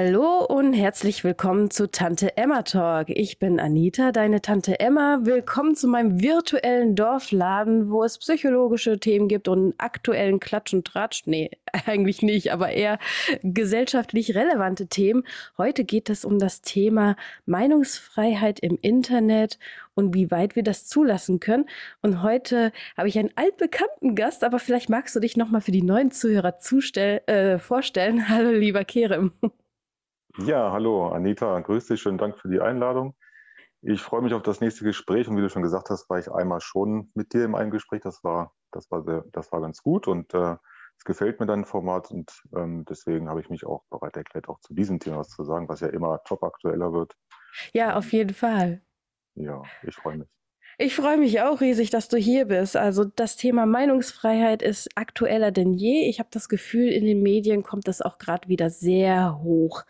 Hallo und herzlich willkommen zu Tante Emma Talk. Ich bin Anita, deine Tante Emma. Willkommen zu meinem virtuellen Dorfladen, wo es psychologische Themen gibt und aktuellen Klatsch und Tratsch. Nee, eigentlich nicht, aber eher gesellschaftlich relevante Themen. Heute geht es um das Thema Meinungsfreiheit im Internet und wie weit wir das zulassen können. Und heute habe ich einen altbekannten Gast, aber vielleicht magst du dich nochmal für die neuen Zuhörer äh, vorstellen. Hallo, lieber Kerem. Ja, hallo Anita, grüß dich, schönen Dank für die Einladung. Ich freue mich auf das nächste Gespräch und wie du schon gesagt hast, war ich einmal schon mit dir im einen Gespräch. Das war, das war, sehr, das war ganz gut und äh, es gefällt mir dein Format und ähm, deswegen habe ich mich auch bereit erklärt, auch zu diesem Thema was zu sagen, was ja immer top aktueller wird. Ja, auf jeden Fall. Ja, ich freue mich. Ich freue mich auch riesig, dass du hier bist. Also das Thema Meinungsfreiheit ist aktueller denn je. Ich habe das Gefühl, in den Medien kommt das auch gerade wieder sehr hoch.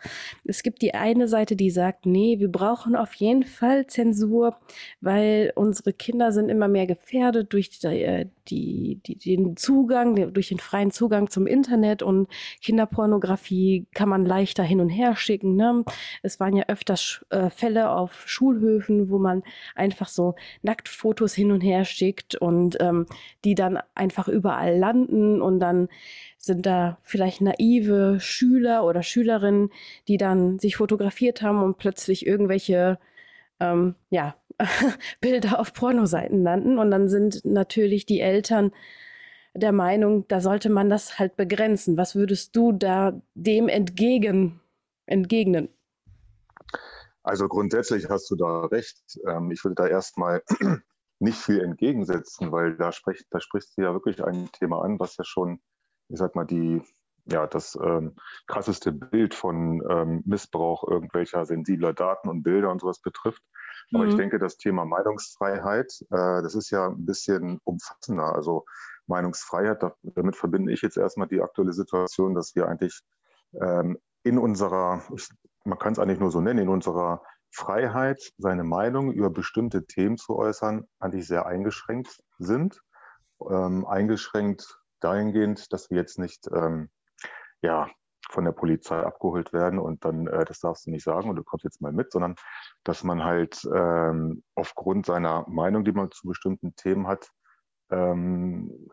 Es gibt die eine Seite, die sagt, nee, wir brauchen auf jeden Fall Zensur, weil unsere Kinder sind immer mehr gefährdet durch die, äh, die, die, den Zugang, durch den freien Zugang zum Internet und Kinderpornografie kann man leichter hin und her schicken. Ne? Es waren ja öfters äh, Fälle auf Schulhöfen, wo man einfach so nackt Nacktfotos hin und her schickt und ähm, die dann einfach überall landen und dann sind da vielleicht naive Schüler oder Schülerinnen, die dann sich fotografiert haben und plötzlich irgendwelche ähm, ja, Bilder auf Pornoseiten landen und dann sind natürlich die Eltern der Meinung, da sollte man das halt begrenzen. Was würdest du da dem entgegen, entgegnen? Also grundsätzlich hast du da recht. Ähm, ich würde da erstmal nicht viel entgegensetzen, weil da, spricht, da sprichst du ja wirklich ein Thema an, was ja schon, ich sag mal, die, ja, das ähm, krasseste Bild von ähm, Missbrauch irgendwelcher sensibler Daten und Bilder und sowas betrifft. Aber mhm. ich denke, das Thema Meinungsfreiheit, äh, das ist ja ein bisschen umfassender. Also Meinungsfreiheit, damit verbinde ich jetzt erstmal die aktuelle Situation, dass wir eigentlich ähm, in unserer, man kann es eigentlich nur so nennen, in unserer Freiheit, seine Meinung über bestimmte Themen zu äußern, eigentlich sehr eingeschränkt sind. Ähm, eingeschränkt dahingehend, dass wir jetzt nicht ähm, ja, von der Polizei abgeholt werden und dann, äh, das darfst du nicht sagen und du kommst jetzt mal mit, sondern dass man halt ähm, aufgrund seiner Meinung, die man zu bestimmten Themen hat, ähm,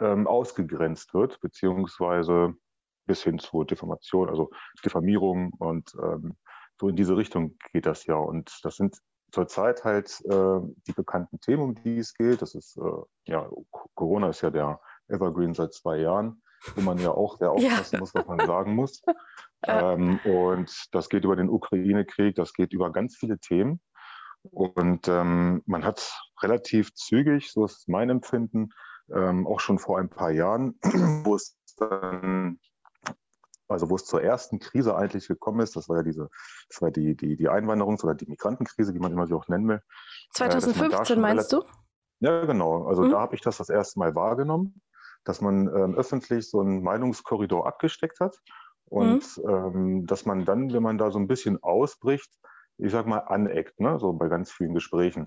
ähm, ausgegrenzt wird, beziehungsweise bis hin zur Diffamation, also Diffamierung und ähm, so in diese Richtung geht das ja. Und das sind zurzeit halt äh, die bekannten Themen, um die es geht. Das ist, äh, ja, Corona ist ja der Evergreen seit zwei Jahren, wo man ja auch sehr aufpassen ja. muss, was man sagen muss. ähm, und das geht über den Ukraine-Krieg, das geht über ganz viele Themen. Und ähm, man hat relativ zügig, so ist mein Empfinden, ähm, auch schon vor ein paar Jahren, wo es dann also wo es zur ersten Krise eigentlich gekommen ist, das war ja diese, das war die, die, die Einwanderungs- oder die Migrantenkrise, wie man immer sie auch nennen will. 2015 äh, meinst du? Ja, genau. Also mhm. da habe ich das das erste Mal wahrgenommen, dass man ähm, öffentlich so einen Meinungskorridor abgesteckt hat und mhm. ähm, dass man dann, wenn man da so ein bisschen ausbricht, ich sag mal, aneckt, ne? so bei ganz vielen Gesprächen.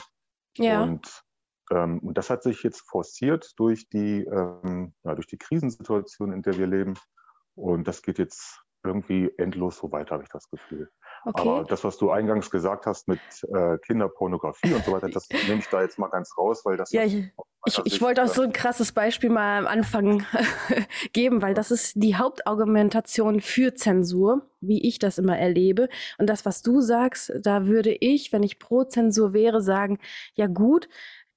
Ja. Und, ähm, und das hat sich jetzt forciert durch die, ähm, ja, durch die Krisensituation, in der wir leben. Und das geht jetzt irgendwie endlos so weiter, habe ich das Gefühl. Okay. Aber das, was du eingangs gesagt hast mit äh, Kinderpornografie und so weiter, das nehme ich da jetzt mal ganz raus, weil das. Ja, ich, ich, ich wollte auch so ein krasses Beispiel mal am Anfang geben, weil das ist die Hauptargumentation für Zensur, wie ich das immer erlebe. Und das, was du sagst, da würde ich, wenn ich pro Zensur wäre, sagen, ja gut,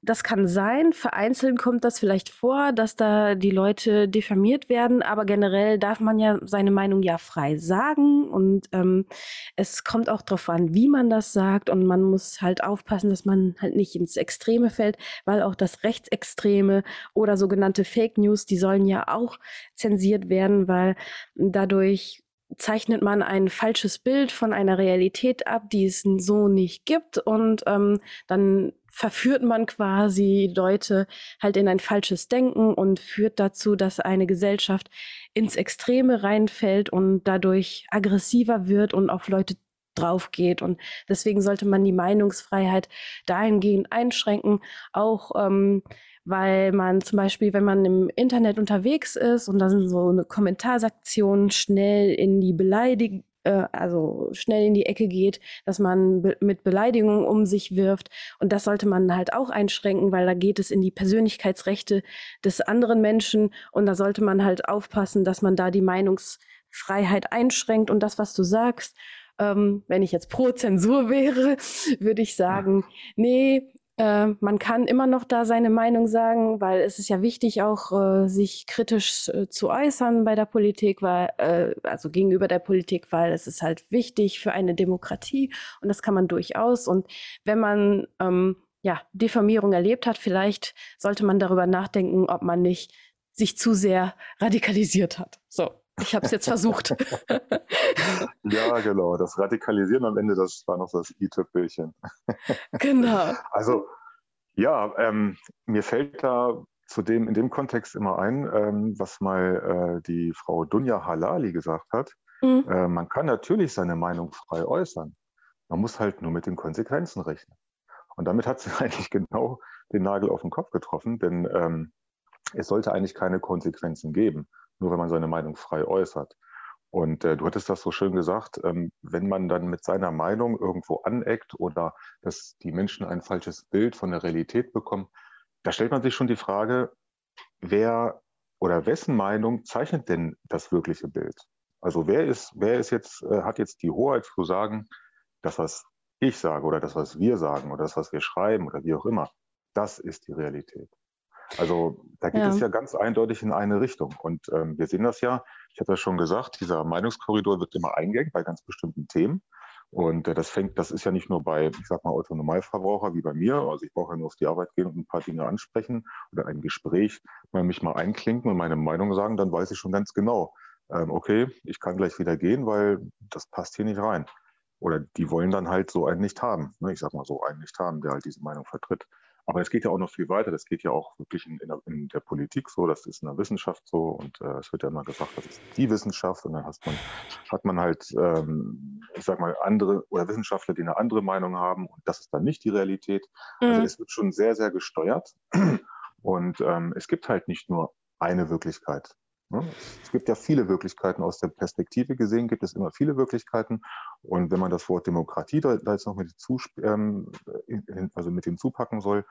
das kann sein. Vereinzelt kommt das vielleicht vor, dass da die Leute diffamiert werden, aber generell darf man ja seine Meinung ja frei sagen und ähm, es kommt auch darauf an, wie man das sagt und man muss halt aufpassen, dass man halt nicht ins Extreme fällt, weil auch das Rechtsextreme oder sogenannte Fake News, die sollen ja auch zensiert werden, weil dadurch zeichnet man ein falsches Bild von einer Realität ab, die es so nicht gibt und ähm, dann verführt man quasi Leute halt in ein falsches Denken und führt dazu, dass eine Gesellschaft ins Extreme reinfällt und dadurch aggressiver wird und auf Leute drauf geht. Und deswegen sollte man die Meinungsfreiheit dahingehend einschränken, auch ähm, weil man zum Beispiel, wenn man im Internet unterwegs ist und da sind so eine Kommentarsektion schnell in die Beleidigung äh, also schnell in die Ecke geht, dass man be mit Beleidigungen um sich wirft. Und das sollte man halt auch einschränken, weil da geht es in die Persönlichkeitsrechte des anderen Menschen. Und da sollte man halt aufpassen, dass man da die Meinungsfreiheit einschränkt. Und das, was du sagst, ähm, wenn ich jetzt pro Zensur wäre, würde ich sagen, nee, äh, man kann immer noch da seine Meinung sagen, weil es ist ja wichtig, auch äh, sich kritisch äh, zu äußern bei der Politik, weil, äh, also gegenüber der Politik, weil es ist halt wichtig für eine Demokratie und das kann man durchaus. Und wenn man ähm, ja, Diffamierung erlebt hat, vielleicht sollte man darüber nachdenken, ob man nicht sich zu sehr radikalisiert hat. So. Ich habe es jetzt versucht. ja, genau. Das Radikalisieren am Ende, das war noch das i-Tüpfelchen. genau. Also, ja, ähm, mir fällt da zu dem, in dem Kontext immer ein, ähm, was mal äh, die Frau Dunja Halali gesagt hat. Mhm. Äh, man kann natürlich seine Meinung frei äußern. Man muss halt nur mit den Konsequenzen rechnen. Und damit hat sie eigentlich genau den Nagel auf den Kopf getroffen, denn ähm, es sollte eigentlich keine Konsequenzen geben nur wenn man seine Meinung frei äußert. Und äh, du hattest das so schön gesagt, ähm, wenn man dann mit seiner Meinung irgendwo aneckt oder dass die Menschen ein falsches Bild von der Realität bekommen, da stellt man sich schon die Frage, wer oder wessen Meinung zeichnet denn das wirkliche Bild? Also wer ist, wer ist jetzt, äh, hat jetzt die Hoheit zu sagen, das, was ich sage oder das, was wir sagen oder das, was wir schreiben oder wie auch immer, das ist die Realität. Also da geht ja. es ja ganz eindeutig in eine Richtung. Und ähm, wir sehen das ja, ich hatte ja schon gesagt, dieser Meinungskorridor wird immer eingängt bei ganz bestimmten Themen. Und äh, das fängt, das ist ja nicht nur bei, ich sag mal, Autonomalverbraucher wie bei mir. Also ich brauche ja nur auf die Arbeit gehen und ein paar Dinge ansprechen oder ein Gespräch, mal mich mal einklinken und meine Meinung sagen, dann weiß ich schon ganz genau, ähm, okay, ich kann gleich wieder gehen, weil das passt hier nicht rein. Oder die wollen dann halt so einen nicht haben. Ne? Ich sag mal so einen nicht haben, der halt diese Meinung vertritt. Aber es geht ja auch noch viel weiter. Das geht ja auch wirklich in, in, der, in der, Politik so, das ist in der Wissenschaft so. Und äh, es wird ja immer gesagt, das ist die Wissenschaft. Und dann hat man, hat man halt, ähm, ich sag mal, andere oder Wissenschaftler, die eine andere Meinung haben. Und das ist dann nicht die Realität. Also mhm. Also es wird schon sehr, sehr gesteuert. Und ähm, es gibt halt nicht nur eine Wirklichkeit. Ne? Es gibt ja viele Wirklichkeiten aus der Perspektive gesehen, gibt es immer viele Wirklichkeiten. Und wenn man das Wort Demokratie da, jetzt noch mit, ähm, also mit hinzupacken soll,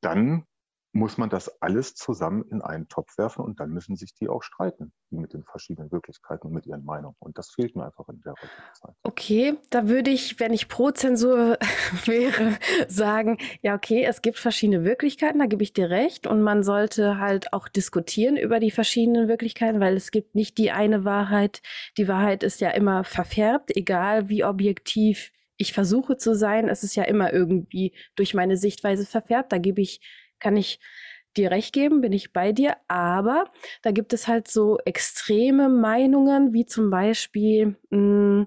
dann muss man das alles zusammen in einen Topf werfen und dann müssen sich die auch streiten, die mit den verschiedenen Wirklichkeiten und mit ihren Meinungen. Und das fehlt mir einfach in der heutigen Zeit. Okay, da würde ich, wenn ich pro Zensur wäre, sagen, ja, okay, es gibt verschiedene Wirklichkeiten, da gebe ich dir recht. Und man sollte halt auch diskutieren über die verschiedenen Wirklichkeiten, weil es gibt nicht die eine Wahrheit. Die Wahrheit ist ja immer verfärbt, egal wie objektiv ich versuche zu sein. Es ist ja immer irgendwie durch meine Sichtweise verfärbt. Da gebe ich kann ich dir recht geben, bin ich bei dir, aber da gibt es halt so extreme Meinungen, wie zum Beispiel, mh, hm,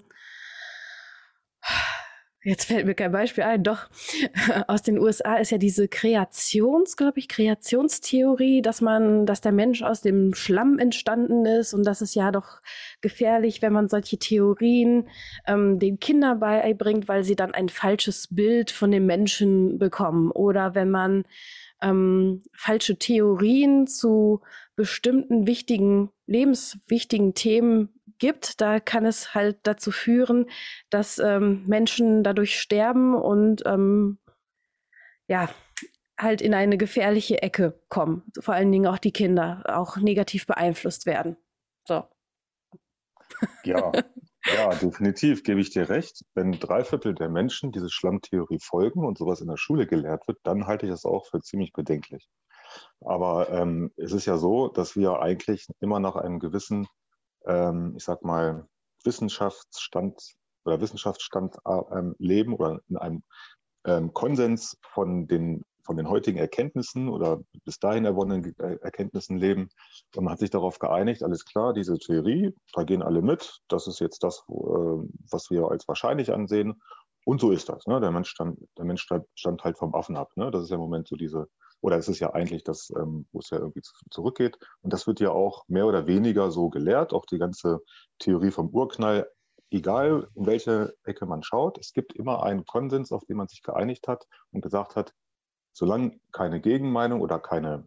jetzt fällt mir kein Beispiel ein, doch aus den USA ist ja diese Kreations, glaube ich, Kreationstheorie, dass man, dass der Mensch aus dem Schlamm entstanden ist und das ist ja doch gefährlich, wenn man solche Theorien ähm, den Kindern beibringt, weil sie dann ein falsches Bild von dem Menschen bekommen. Oder wenn man ähm, falsche Theorien zu bestimmten wichtigen, lebenswichtigen Themen gibt, da kann es halt dazu führen, dass ähm, Menschen dadurch sterben und ähm, ja, halt in eine gefährliche Ecke kommen. Vor allen Dingen auch die Kinder auch negativ beeinflusst werden. So. Ja, Ja, definitiv gebe ich dir recht. Wenn drei Viertel der Menschen diese Schlammtheorie folgen und sowas in der Schule gelehrt wird, dann halte ich das auch für ziemlich bedenklich. Aber ähm, es ist ja so, dass wir eigentlich immer nach einem gewissen, ähm, ich sag mal, Wissenschaftsstand oder Wissenschaftsstand äh, leben oder in einem ähm, Konsens von den von den heutigen Erkenntnissen oder bis dahin erwonnenen äh, Erkenntnissen leben. Und man hat sich darauf geeinigt, alles klar, diese Theorie, da gehen alle mit. Das ist jetzt das, äh, was wir als wahrscheinlich ansehen. Und so ist das. Ne? Der Mensch stand, der Mensch stand halt vom Affen ab. Ne? Das ist ja im Moment so diese, oder es ist ja eigentlich das, ähm, wo es ja irgendwie zurückgeht. Und das wird ja auch mehr oder weniger so gelehrt. Auch die ganze Theorie vom Urknall egal in welche Ecke man schaut, es gibt immer einen Konsens, auf den man sich geeinigt hat und gesagt hat, solange keine Gegenmeinung oder keine,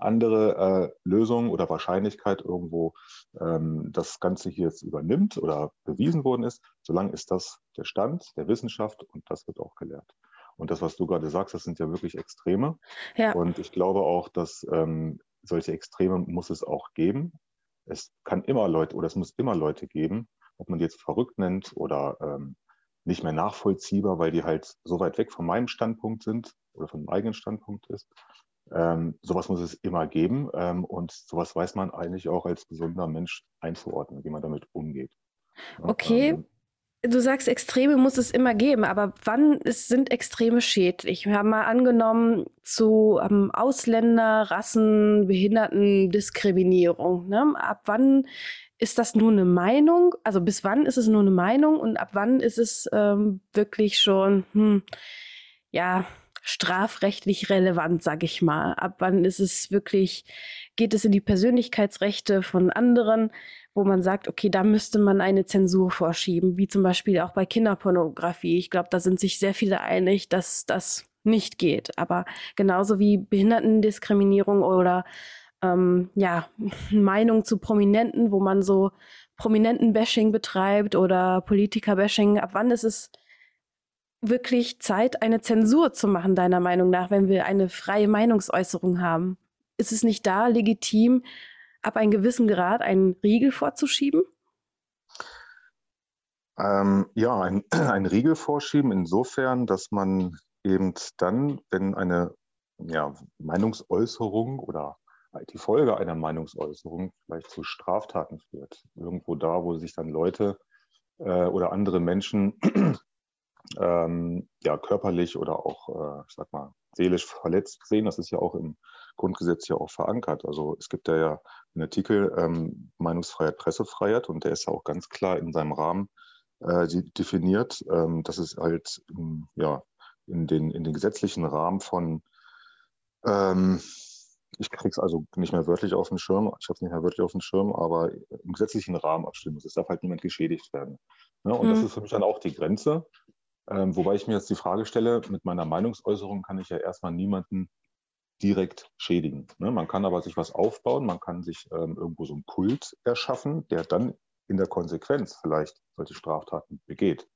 andere äh, Lösung oder Wahrscheinlichkeit irgendwo ähm, das Ganze hier jetzt übernimmt oder bewiesen worden ist, solange ist das der Stand der Wissenschaft und das wird auch gelehrt. Und das, was du gerade sagst, das sind ja wirklich Extreme. Ja. Und ich glaube auch, dass ähm, solche Extreme muss es auch geben. Es kann immer Leute oder es muss immer Leute geben, ob man die jetzt verrückt nennt oder ähm, nicht mehr nachvollziehbar, weil die halt so weit weg von meinem Standpunkt sind oder von meinem eigenen Standpunkt ist. Ähm, sowas muss es immer geben ähm, und sowas weiß man eigentlich auch als gesunder Mensch einzuordnen, wie man damit umgeht. Okay, ähm, du sagst, Extreme muss es immer geben, aber wann ist, sind Extreme schädlich? Wir haben mal angenommen zu ähm, Ausländer, Rassen, Behinderten, Diskriminierung. Ne? Ab wann ist das nur eine Meinung? Also bis wann ist es nur eine Meinung und ab wann ist es ähm, wirklich schon, hm, ja, strafrechtlich relevant, sag ich mal? Ab wann ist es wirklich, geht es in die Persönlichkeitsrechte von anderen, wo man sagt, okay, da müsste man eine Zensur vorschieben, wie zum Beispiel auch bei Kinderpornografie. Ich glaube, da sind sich sehr viele einig, dass das nicht geht. Aber genauso wie Behindertendiskriminierung oder ähm, ja, Meinung zu Prominenten, wo man so Prominenten-Bashing betreibt oder Politiker-Bashing, ab wann ist es wirklich Zeit, eine Zensur zu machen, deiner Meinung nach, wenn wir eine freie Meinungsäußerung haben? Ist es nicht da legitim, ab einem gewissen Grad einen Riegel vorzuschieben? Ähm, ja, ein, ein Riegel vorschieben insofern, dass man eben dann, wenn eine ja, Meinungsäußerung oder die Folge einer Meinungsäußerung vielleicht zu Straftaten führt. Irgendwo da, wo sich dann Leute äh, oder andere Menschen ähm, ja, körperlich oder auch, äh, ich sag mal, seelisch verletzt sehen. Das ist ja auch im Grundgesetz ja auch verankert. Also es gibt ja, ja einen Artikel ähm, Meinungsfreiheit, Pressefreiheit und der ist ja auch ganz klar in seinem Rahmen äh, definiert, ähm, dass es halt ja, in, den, in den gesetzlichen Rahmen von ähm, ich kriege es also nicht mehr wörtlich auf den Schirm, ich habe es nicht mehr wörtlich auf den Schirm, aber im gesetzlichen Rahmen abstimmen muss. Es darf halt niemand geschädigt werden. Ne? Und mhm. das ist für mich dann auch die Grenze. Ähm, wobei ich mir jetzt die Frage stelle, mit meiner Meinungsäußerung kann ich ja erstmal niemanden direkt schädigen. Ne? Man kann aber sich was aufbauen, man kann sich ähm, irgendwo so einen Kult erschaffen, der dann in der Konsequenz vielleicht solche Straftaten begeht.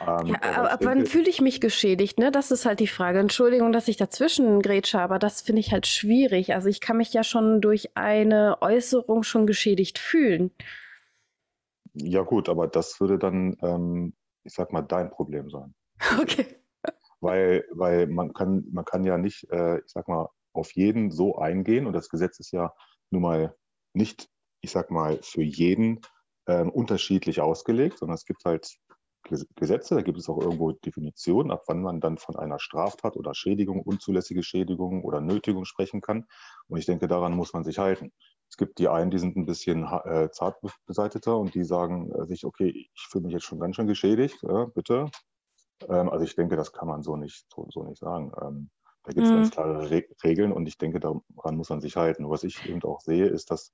Ähm, ja, aber ab wann fühle ich mich geschädigt? Ne? Das ist halt die Frage. Entschuldigung, dass ich dazwischen grätsche, aber das finde ich halt schwierig. Also ich kann mich ja schon durch eine Äußerung schon geschädigt fühlen. Ja gut, aber das würde dann, ähm, ich sag mal, dein Problem sein. Okay. Weil, weil man kann, man kann ja nicht, äh, ich sag mal, auf jeden so eingehen und das Gesetz ist ja nun mal nicht, ich sag mal, für jeden ähm, unterschiedlich ausgelegt, sondern es gibt halt Gesetze, da gibt es auch irgendwo Definitionen, ab wann man dann von einer Straftat oder Schädigung, unzulässige Schädigung oder Nötigung sprechen kann. Und ich denke, daran muss man sich halten. Es gibt die einen, die sind ein bisschen äh, zart beseiteter und die sagen äh, sich, okay, ich fühle mich jetzt schon ganz schön geschädigt, äh, bitte. Ähm, also ich denke, das kann man so nicht, so, so nicht sagen. Ähm, da gibt es mhm. ganz klare Re Regeln und ich denke, daran muss man sich halten. Und was ich eben auch sehe, ist, dass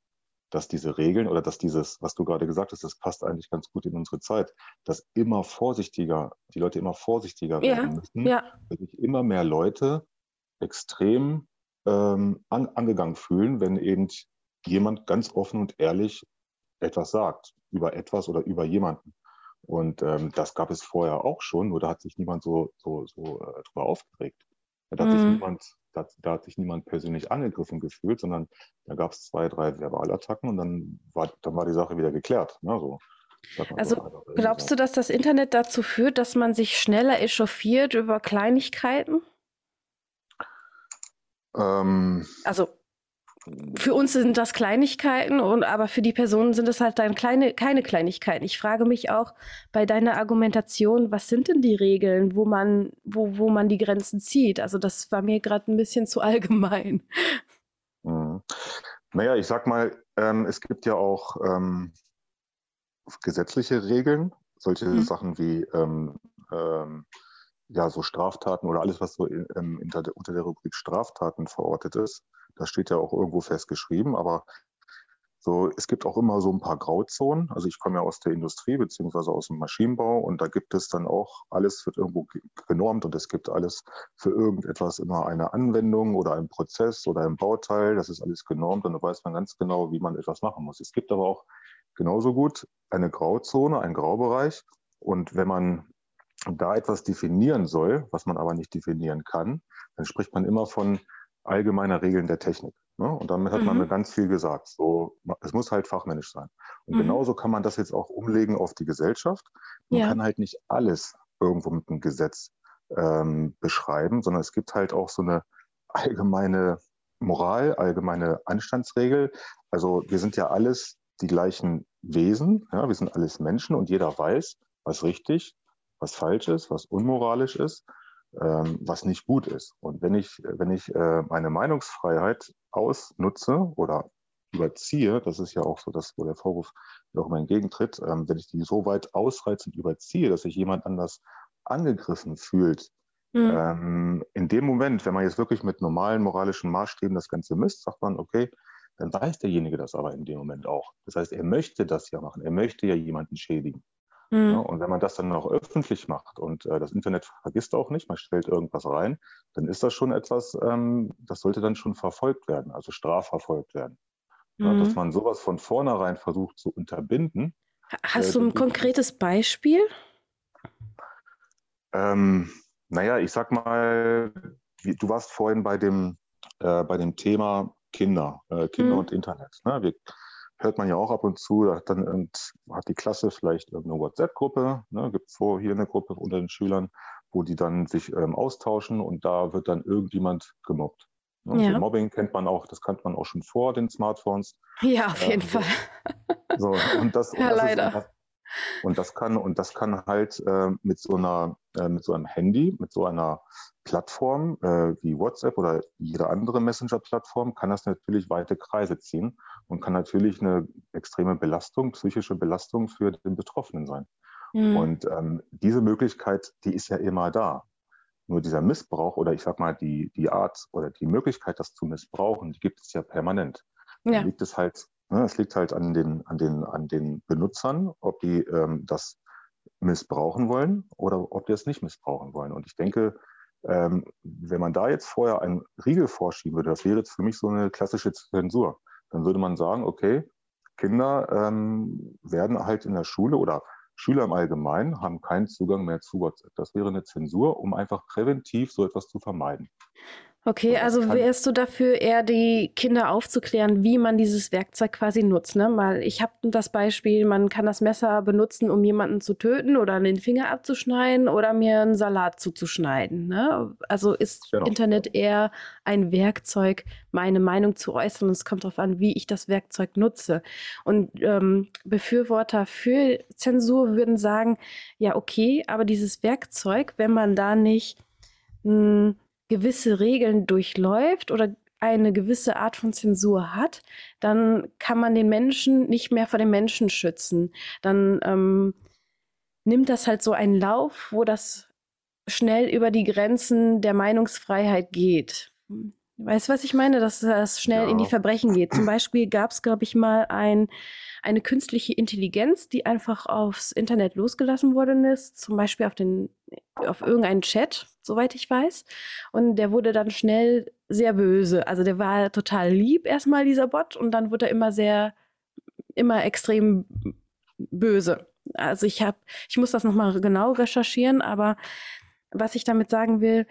dass diese Regeln oder dass dieses, was du gerade gesagt hast, das passt eigentlich ganz gut in unsere Zeit, dass immer vorsichtiger, die Leute immer vorsichtiger werden ja, müssen, ja. weil sich immer mehr Leute extrem ähm, an, angegangen fühlen, wenn eben jemand ganz offen und ehrlich etwas sagt über etwas oder über jemanden. Und ähm, das gab es vorher auch schon, nur da hat sich niemand so, so, so äh, drüber aufgeregt. Da hat mhm. sich niemand da, da, hat sich niemand persönlich angegriffen gefühlt, sondern da gab es zwei, drei Verbalattacken und dann war, dann war die Sache wieder geklärt. Ne? So, also so glaubst du, dass das Internet dazu führt, dass man sich schneller echauffiert über Kleinigkeiten? Ähm, also für uns sind das Kleinigkeiten, und, aber für die Personen sind es halt dann kleine, keine Kleinigkeiten. Ich frage mich auch bei deiner Argumentation, was sind denn die Regeln, wo man, wo, wo man die Grenzen zieht? Also das war mir gerade ein bisschen zu allgemein. Mhm. Naja, ich sag mal, ähm, es gibt ja auch ähm, gesetzliche Regeln, solche mhm. Sachen wie ähm, ähm ja, so Straftaten oder alles, was so ähm, unter, der, unter der Rubrik Straftaten verortet ist das steht ja auch irgendwo festgeschrieben, aber So, es gibt auch immer so ein paar Grauzonen. Also ich komme ja aus der Industrie beziehungsweise aus dem Maschinenbau und da gibt es dann auch, alles wird irgendwo genormt und es gibt alles für irgendetwas immer eine Anwendung oder einen Prozess oder ein Bauteil. Das ist alles genormt und da weiß man ganz genau, wie man etwas machen muss. Es gibt aber auch genauso gut eine Grauzone, einen Graubereich. Und wenn man da etwas definieren soll, was man aber nicht definieren kann, dann spricht man immer von allgemeiner Regeln der Technik. Ne? Und damit hat mhm. man ganz viel gesagt. So, es muss halt fachmännisch sein. Und mhm. genauso kann man das jetzt auch umlegen auf die Gesellschaft. Man ja. kann halt nicht alles irgendwo mit einem Gesetz ähm, beschreiben, sondern es gibt halt auch so eine allgemeine Moral, allgemeine Anstandsregel. Also wir sind ja alles die gleichen Wesen, ja, wir sind alles Menschen und jeder weiß, was richtig, was falsch ist, was unmoralisch ist ähm, was nicht gut ist. Und wenn ich, wenn ich äh, meine Meinungsfreiheit ausnutze oder überziehe, das ist ja auch so das, wo der Vorwurf auch immer entgegentritt, ähm, wenn ich die so weit ausreize und überziehe, dass sich jemand anders angegriffen fühlt, mhm. ähm, in dem Moment, wenn man jetzt wirklich mit normalen moralischen Maßstäben das Ganze misst, sagt man, okay, dann weiß derjenige das aber in dem Moment auch. Das heißt, er möchte das ja machen, er möchte ja jemanden schädigen. Mhm. Ja, und wenn man das dann auch öffentlich macht und äh, das Internet vergisst auch nicht, man stellt irgendwas rein, dann ist das schon etwas, ähm, das sollte dann schon verfolgt werden, also strafverfolgt werden. Mhm. Ja, dass man sowas von vornherein versucht zu unterbinden. Hast äh, du ein konkretes Beispiel? Ähm, naja, ich sag mal, du warst vorhin bei dem, äh, bei dem Thema Kinder, äh, Kinder mhm. und Internet. Ne? Wir, hört man ja auch ab und zu, da hat dann hat die Klasse vielleicht irgendeine WhatsApp-Gruppe, ne, gibt es so hier eine Gruppe unter den Schülern, wo die dann sich ähm, austauschen und da wird dann irgendjemand gemobbt. Ne? Ja. Mobbing kennt man auch, das kannte man auch schon vor den Smartphones. Ja, auf jeden ähm, Fall. So, und das, ja, und das leider. Ist, und das kann, und das kann halt äh, mit so einer, äh, mit so einem Handy, mit so einer Plattform äh, wie WhatsApp oder jede andere Messenger-Plattform, kann das natürlich weite Kreise ziehen und kann natürlich eine extreme Belastung, psychische Belastung für den Betroffenen sein. Mhm. Und ähm, diese Möglichkeit, die ist ja immer da. Nur dieser Missbrauch oder ich sag mal die, die Art oder die Möglichkeit, das zu missbrauchen, die gibt es ja permanent. Ja. Da liegt es halt Ne, es liegt halt an den, an den, an den Benutzern, ob die ähm, das missbrauchen wollen oder ob die es nicht missbrauchen wollen. Und ich denke, ähm, wenn man da jetzt vorher einen Riegel vorschieben würde, das wäre jetzt für mich so eine klassische Zensur. Dann würde man sagen, okay, Kinder ähm, werden halt in der Schule oder Schüler im Allgemeinen haben keinen Zugang mehr zu WhatsApp. Das wäre eine Zensur, um einfach präventiv so etwas zu vermeiden. Okay, also wärst du dafür, eher die Kinder aufzuklären, wie man dieses Werkzeug quasi nutzt, ne? Mal, ich habe das Beispiel, man kann das Messer benutzen, um jemanden zu töten oder den Finger abzuschneiden oder mir einen Salat zuzuschneiden, ne? Also ist genau. Internet eher ein Werkzeug, meine Meinung zu äußern. Es kommt darauf an, wie ich das Werkzeug nutze. Und ähm, Befürworter für Zensur würden sagen, ja, okay, aber dieses Werkzeug, wenn man da nicht mh, hm, gewisse Regeln durchläuft oder eine gewisse Art von Zensur hat, dann kann man den Menschen nicht mehr vor den Menschen schützen. Dann ähm, nimmt das halt so einen Lauf, wo das schnell über die Grenzen der Meinungsfreiheit geht. Weißt du, was ich meine? Dass das schnell ja. in die Verbrechen geht. Zum Beispiel gab es, glaube ich, mal ein, eine künstliche Intelligenz, die einfach aufs Internet losgelassen worden ist, zum Beispiel auf, den, auf irgendeinen Chat, soweit ich weiß. Und der wurde dann schnell sehr böse. Also der war total lieb erstmal, dieser Bot, und dann wurde er immer sehr, immer extrem böse. Also ich habe, ich muss das nochmal genau recherchieren, aber was ich damit sagen will,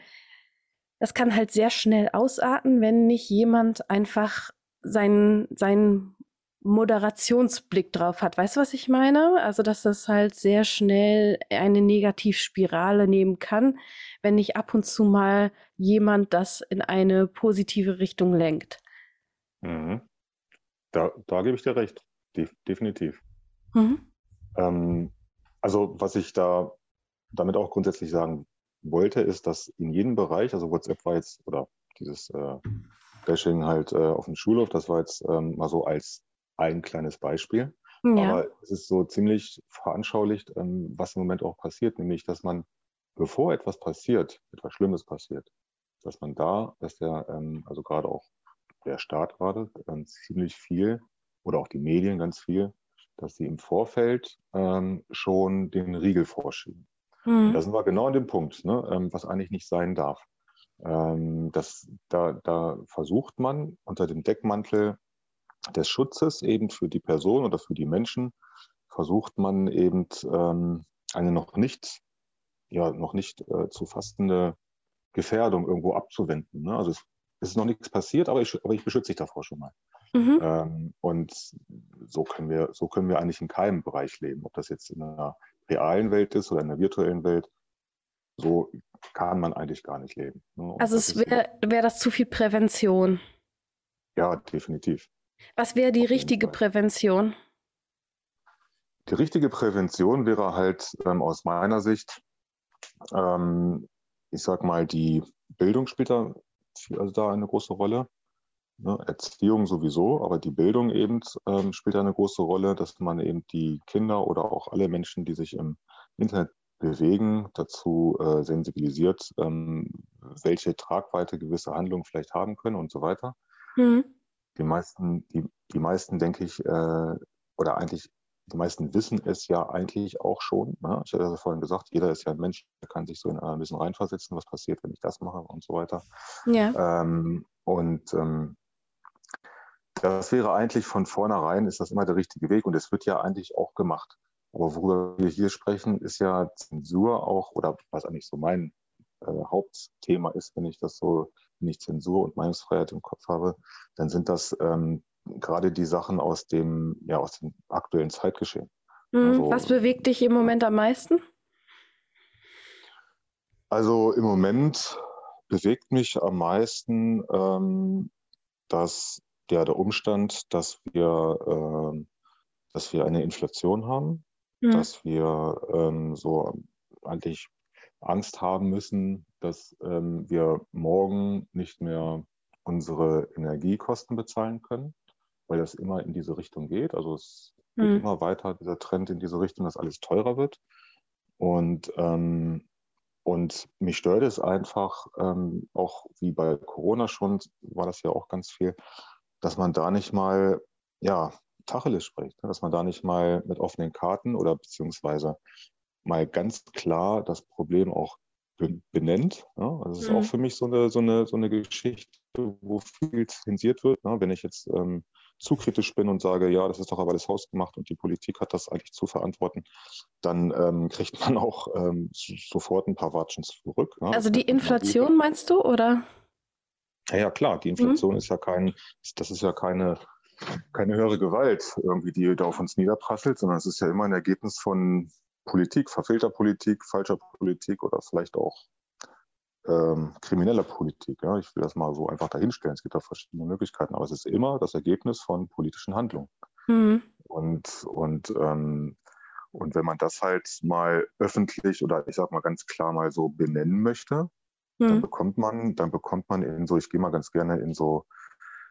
das kann halt sehr schnell ausarten, wenn nicht jemand einfach seinen, seinen Moderationsblick drauf hat. Weißt du, was ich meine? Also, dass das halt sehr schnell eine Negativspirale nehmen kann, wenn nicht ab und zu mal jemand das in eine positive Richtung lenkt. Mhm. Da, da gebe ich dir recht, De definitiv. Mhm. Ähm, also, was ich da damit auch grundsätzlich sagen wollte, ist, dass in jedem Bereich, also WhatsApp war jetzt, oder dieses äh, Bashing halt äh, auf dem Schulhof, das war jetzt ähm, mal so als ein kleines Beispiel. Ja. Aber es ist so ziemlich veranschaulicht, ähm, was im Moment auch passiert, nämlich, dass man, bevor etwas passiert, etwas Schlimmes passiert, dass man da, dass der, ähm, also gerade auch der Staat gerade, ähm, ziemlich viel oder auch die Medien ganz viel, dass sie im Vorfeld ähm, schon den Riegel vorschieben. Mhm. Da sind wir genau an dem Punkt, ne, ähm, was eigentlich nicht sein darf. Ähm, das, da, da versucht man unter dem Deckmantel des Schutzes eben für die Person oder für die Menschen, versucht man eben ähm, eine noch nicht, ja, noch nicht äh, zu fassende Gefährdung irgendwo abzuwenden. Ne? Also es, ist noch nichts passiert, aber ich, aber ich beschütze dich davor schon mal. Mhm. Ähm, und so können wir, so können wir eigentlich in keinem Bereich leben, ob das jetzt in einer realen Welt ist oder in einer virtuellen Welt. So kann man eigentlich gar nicht leben. Ne? Also es wäre wär das zu viel Prävention. Ja, definitiv. Was wäre die richtige Prävention? Die richtige Prävention wäre halt ähm, aus meiner Sicht, ähm, ich sag mal, die Bildung spielt da, also da eine große Rolle. Ne? Erziehung sowieso, aber die Bildung eben ähm, spielt eine große Rolle, dass man eben die Kinder oder auch alle Menschen, die sich im Internet bewegen, dazu äh, sensibilisiert, ähm, welche Tragweite gewisse Handlungen vielleicht haben können und so weiter. Mhm. Die meisten, die, die meisten, denke ich, äh, oder eigentlich die meisten wissen es ja eigentlich auch schon. Ne? Ich hatte ja vorhin gesagt, jeder ist ja ein Mensch, der kann sich so in ein bisschen reinversetzen, was passiert, wenn ich das mache und so weiter. Ja. Ähm, und ähm, das wäre eigentlich von vornherein, ist das immer der richtige Weg und es wird ja eigentlich auch gemacht. Aber worüber wir hier sprechen, ist ja Zensur auch, oder was eigentlich so mein äh, Hauptthema ist, wenn ich das so, wenn ich Zensur und Meinungsfreiheit im Kopf habe, dann sind das ähm, gerade die Sachen aus dem, ja, aus dem aktuellen Zeitgeschehen. Mhm. Also, was bewegt dich im Moment am meisten? Also im Moment bewegt mich am meisten, ähm, dass der, der Umstand, dass wir, äh, dass wir eine Inflation haben, mhm. dass wir ähm, so eigentlich Angst haben müssen, dass ähm, wir morgen nicht mehr unsere Energiekosten bezahlen können, weil das immer in diese Richtung geht. Also es mhm. geht immer weiter, dieser Trend in diese Richtung, dass alles teurer wird. Und, ähm, und mich stört es einfach, ähm, auch wie bei Corona schon, war das ja auch ganz viel, dass man da nicht mal, ja, Tacheles spricht, ne? dass man da nicht mal mit offenen Karten oder beziehungsweise mal ganz klar das Problem auch benennt. Ja? Also es ist mhm. auch für mich so eine, so eine, so eine Geschichte, wo viel zensiert wird. Ne? Wenn ich jetzt ähm, zu kritisch bin und sage, ja, das ist doch aber alles hausgemacht und die Politik hat das eigentlich zu verantworten, dann ähm, kriegt man auch ähm, sofort ein paar Watschen zurück. Ja? Also die Inflation meinst du, oder? Ja, ja klar, die Inflation mhm. ist ja kein, das ist ja keine, keine höhere Gewalt irgendwie, die da auf uns niederprasselt, sondern es ist ja immer ein Ergebnis von Politik, verfehlter Politik, falscher Politik oder vielleicht auch ähm, krimineller Politik. Ja? Ich will das mal so einfach dahinstellen. Es gibt da verschiedene Möglichkeiten, aber es ist immer das Ergebnis von politischen Handlungen. Mhm. Und, und, ähm, und wenn man das halt mal öffentlich oder ich sag mal ganz klar mal so benennen möchte, mhm. dann bekommt man, dann bekommt man in so, ich gehe mal ganz gerne in so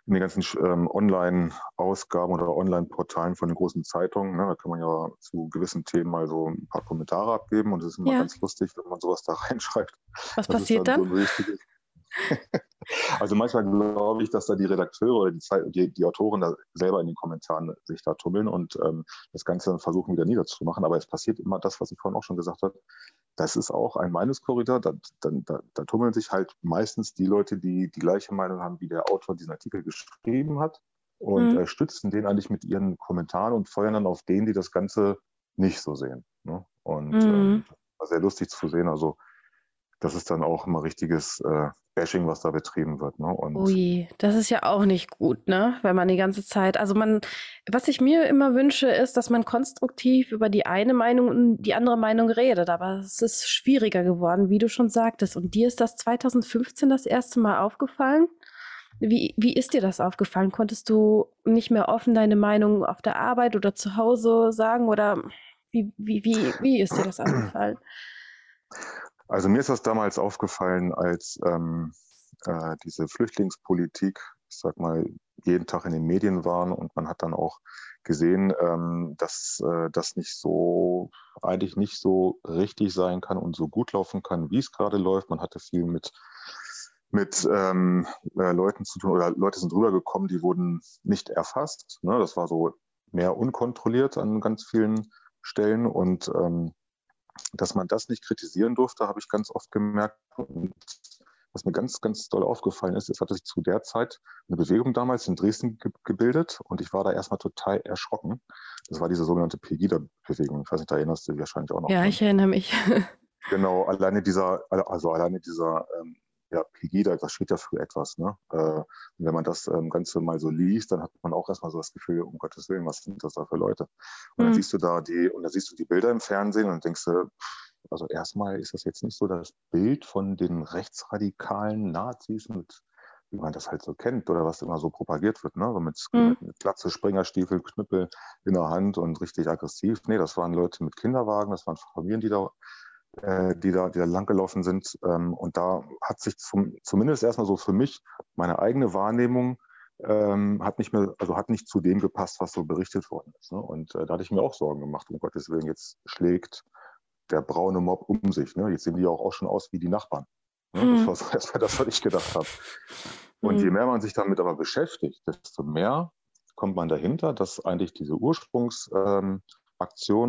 in den ganzen ähm, Online-Ausgaben oder Online-Portalen von den großen Zeitungen. Ne, da kann man ja zu gewissen Themen mal so ein paar Kommentare abgeben und es ist immer ja. ganz lustig, wenn man sowas da reinschreibt. Was das passiert dann? dann? So also manchmal glaube ich, dass da die Redakteure oder die, Zeit, die, die, Autoren da selber in den Kommentaren sich da tummeln und ähm, das Ganze dann versuchen wieder niederzumachen. Aber es passiert immer das, was ich vorhin auch schon gesagt habe. Das ist auch ein Meinungskorridor. Da, da, da, da tummeln sich halt meistens die Leute, die die gleiche Meinung haben, wie der Autor diesen Artikel geschrieben hat und mhm. äh, stützen den eigentlich mit ihren Kommentaren und feuern dann auf den, die das Ganze nicht so sehen. Ne? Und mhm. ähm, war sehr lustig zu sehen. Also das ist dann auch immer richtiges äh, Bashing, was da betrieben wird. Ne? Und Ui, das ist ja auch nicht gut, ne? Wenn man die ganze Zeit, also man, was ich mir immer wünsche, ist, dass man konstruktiv über die eine Meinung und die andere Meinung redet. Aber es ist schwieriger geworden, wie du schon sagtest. Und dir ist das 2015 das erste Mal aufgefallen? Wie, wie ist dir das aufgefallen? Konntest du nicht mehr offen deine Meinung auf der Arbeit oder zu Hause sagen? Oder wie, wie, wie, wie ist dir das aufgefallen? Also mir ist das damals aufgefallen, als ähm, äh, diese Flüchtlingspolitik, ich sag mal, jeden Tag in den Medien waren und man hat dann auch gesehen, ähm, dass äh, das nicht so, eigentlich nicht so richtig sein kann und so gut laufen kann, wie es gerade läuft. Man hatte viel mit mit ähm, äh, Leuten zu tun oder Leute sind rübergekommen, die wurden nicht erfasst. Ne? Das war so mehr unkontrolliert an ganz vielen Stellen und ähm, dass man das nicht kritisieren durfte, habe ich ganz oft gemerkt. Und was mir ganz, ganz doll aufgefallen ist, es hatte sich zu der Zeit eine Bewegung damals in Dresden ge gebildet und ich war da erstmal total erschrocken. Das war diese sogenannte Pegida-Bewegung. Ich weiß nicht, da erinnerst du dich wahrscheinlich auch noch. Ja, ich erinnere mich. genau, alleine dieser, also alleine dieser ähm, ja, Pegida, das steht ja für etwas. Ne? Äh, wenn man das ähm, Ganze mal so liest, dann hat man auch erstmal so das Gefühl, um Gottes Willen, was sind das da für Leute? Und dann mhm. siehst du da die, und dann siehst du die Bilder im Fernsehen und denkst du, also erstmal ist das jetzt nicht so das Bild von den rechtsradikalen Nazis mit wie man das halt so kennt oder was immer so propagiert wird, ne? So mit, mhm. mit Glatze, Springerstiefel, Knüppel in der Hand und richtig aggressiv. Nee, das waren Leute mit Kinderwagen, das waren Familien, die da äh, die da, die da langgelaufen sind. Ähm, und da hat sich zum, zumindest erstmal so für mich meine eigene Wahrnehmung ähm, hat nicht mehr, also hat nicht zu dem gepasst, was so berichtet worden ist. Ne? Und äh, da hatte ich mir auch Sorgen gemacht, um Gottes Willen, jetzt schlägt der braune Mob um sich. Ne? Jetzt sehen die ja auch, auch schon aus wie die Nachbarn. Ne? Mhm. Das war so erstmal das, was ich gedacht habe. Und mhm. je mehr man sich damit aber beschäftigt, desto mehr kommt man dahinter, dass eigentlich diese Ursprungsaktion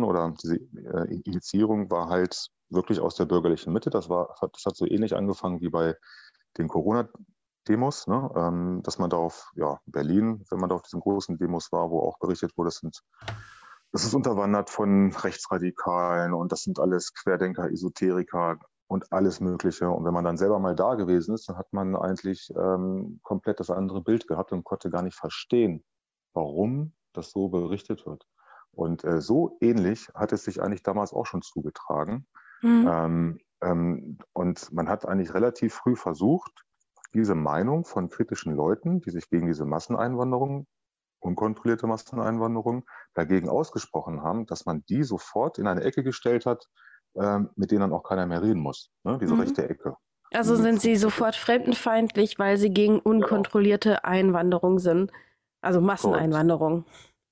ähm, oder diese äh, Initiierung war halt wirklich aus der bürgerlichen Mitte. Das, war, das hat so ähnlich angefangen wie bei den Corona-Demos, ne? ähm, dass man da auf ja, Berlin, wenn man da auf diesen großen Demos war, wo auch berichtet wurde, das, sind, das ist unterwandert von Rechtsradikalen und das sind alles Querdenker, Esoteriker und alles Mögliche. Und wenn man dann selber mal da gewesen ist, dann hat man eigentlich ähm, komplett das andere Bild gehabt und konnte gar nicht verstehen, warum das so berichtet wird. Und äh, so ähnlich hat es sich eigentlich damals auch schon zugetragen. Mhm. Ähm, ähm, und man hat eigentlich relativ früh versucht, diese Meinung von kritischen Leuten, die sich gegen diese Masseneinwanderung, unkontrollierte Masseneinwanderung, dagegen ausgesprochen haben, dass man die sofort in eine Ecke gestellt hat, ähm, mit denen dann auch keiner mehr reden muss. Ne? Diese mhm. rechte Ecke. Also sind sie sofort fremdenfeindlich, weil sie gegen unkontrollierte genau. Einwanderung sind. Also Masseneinwanderung.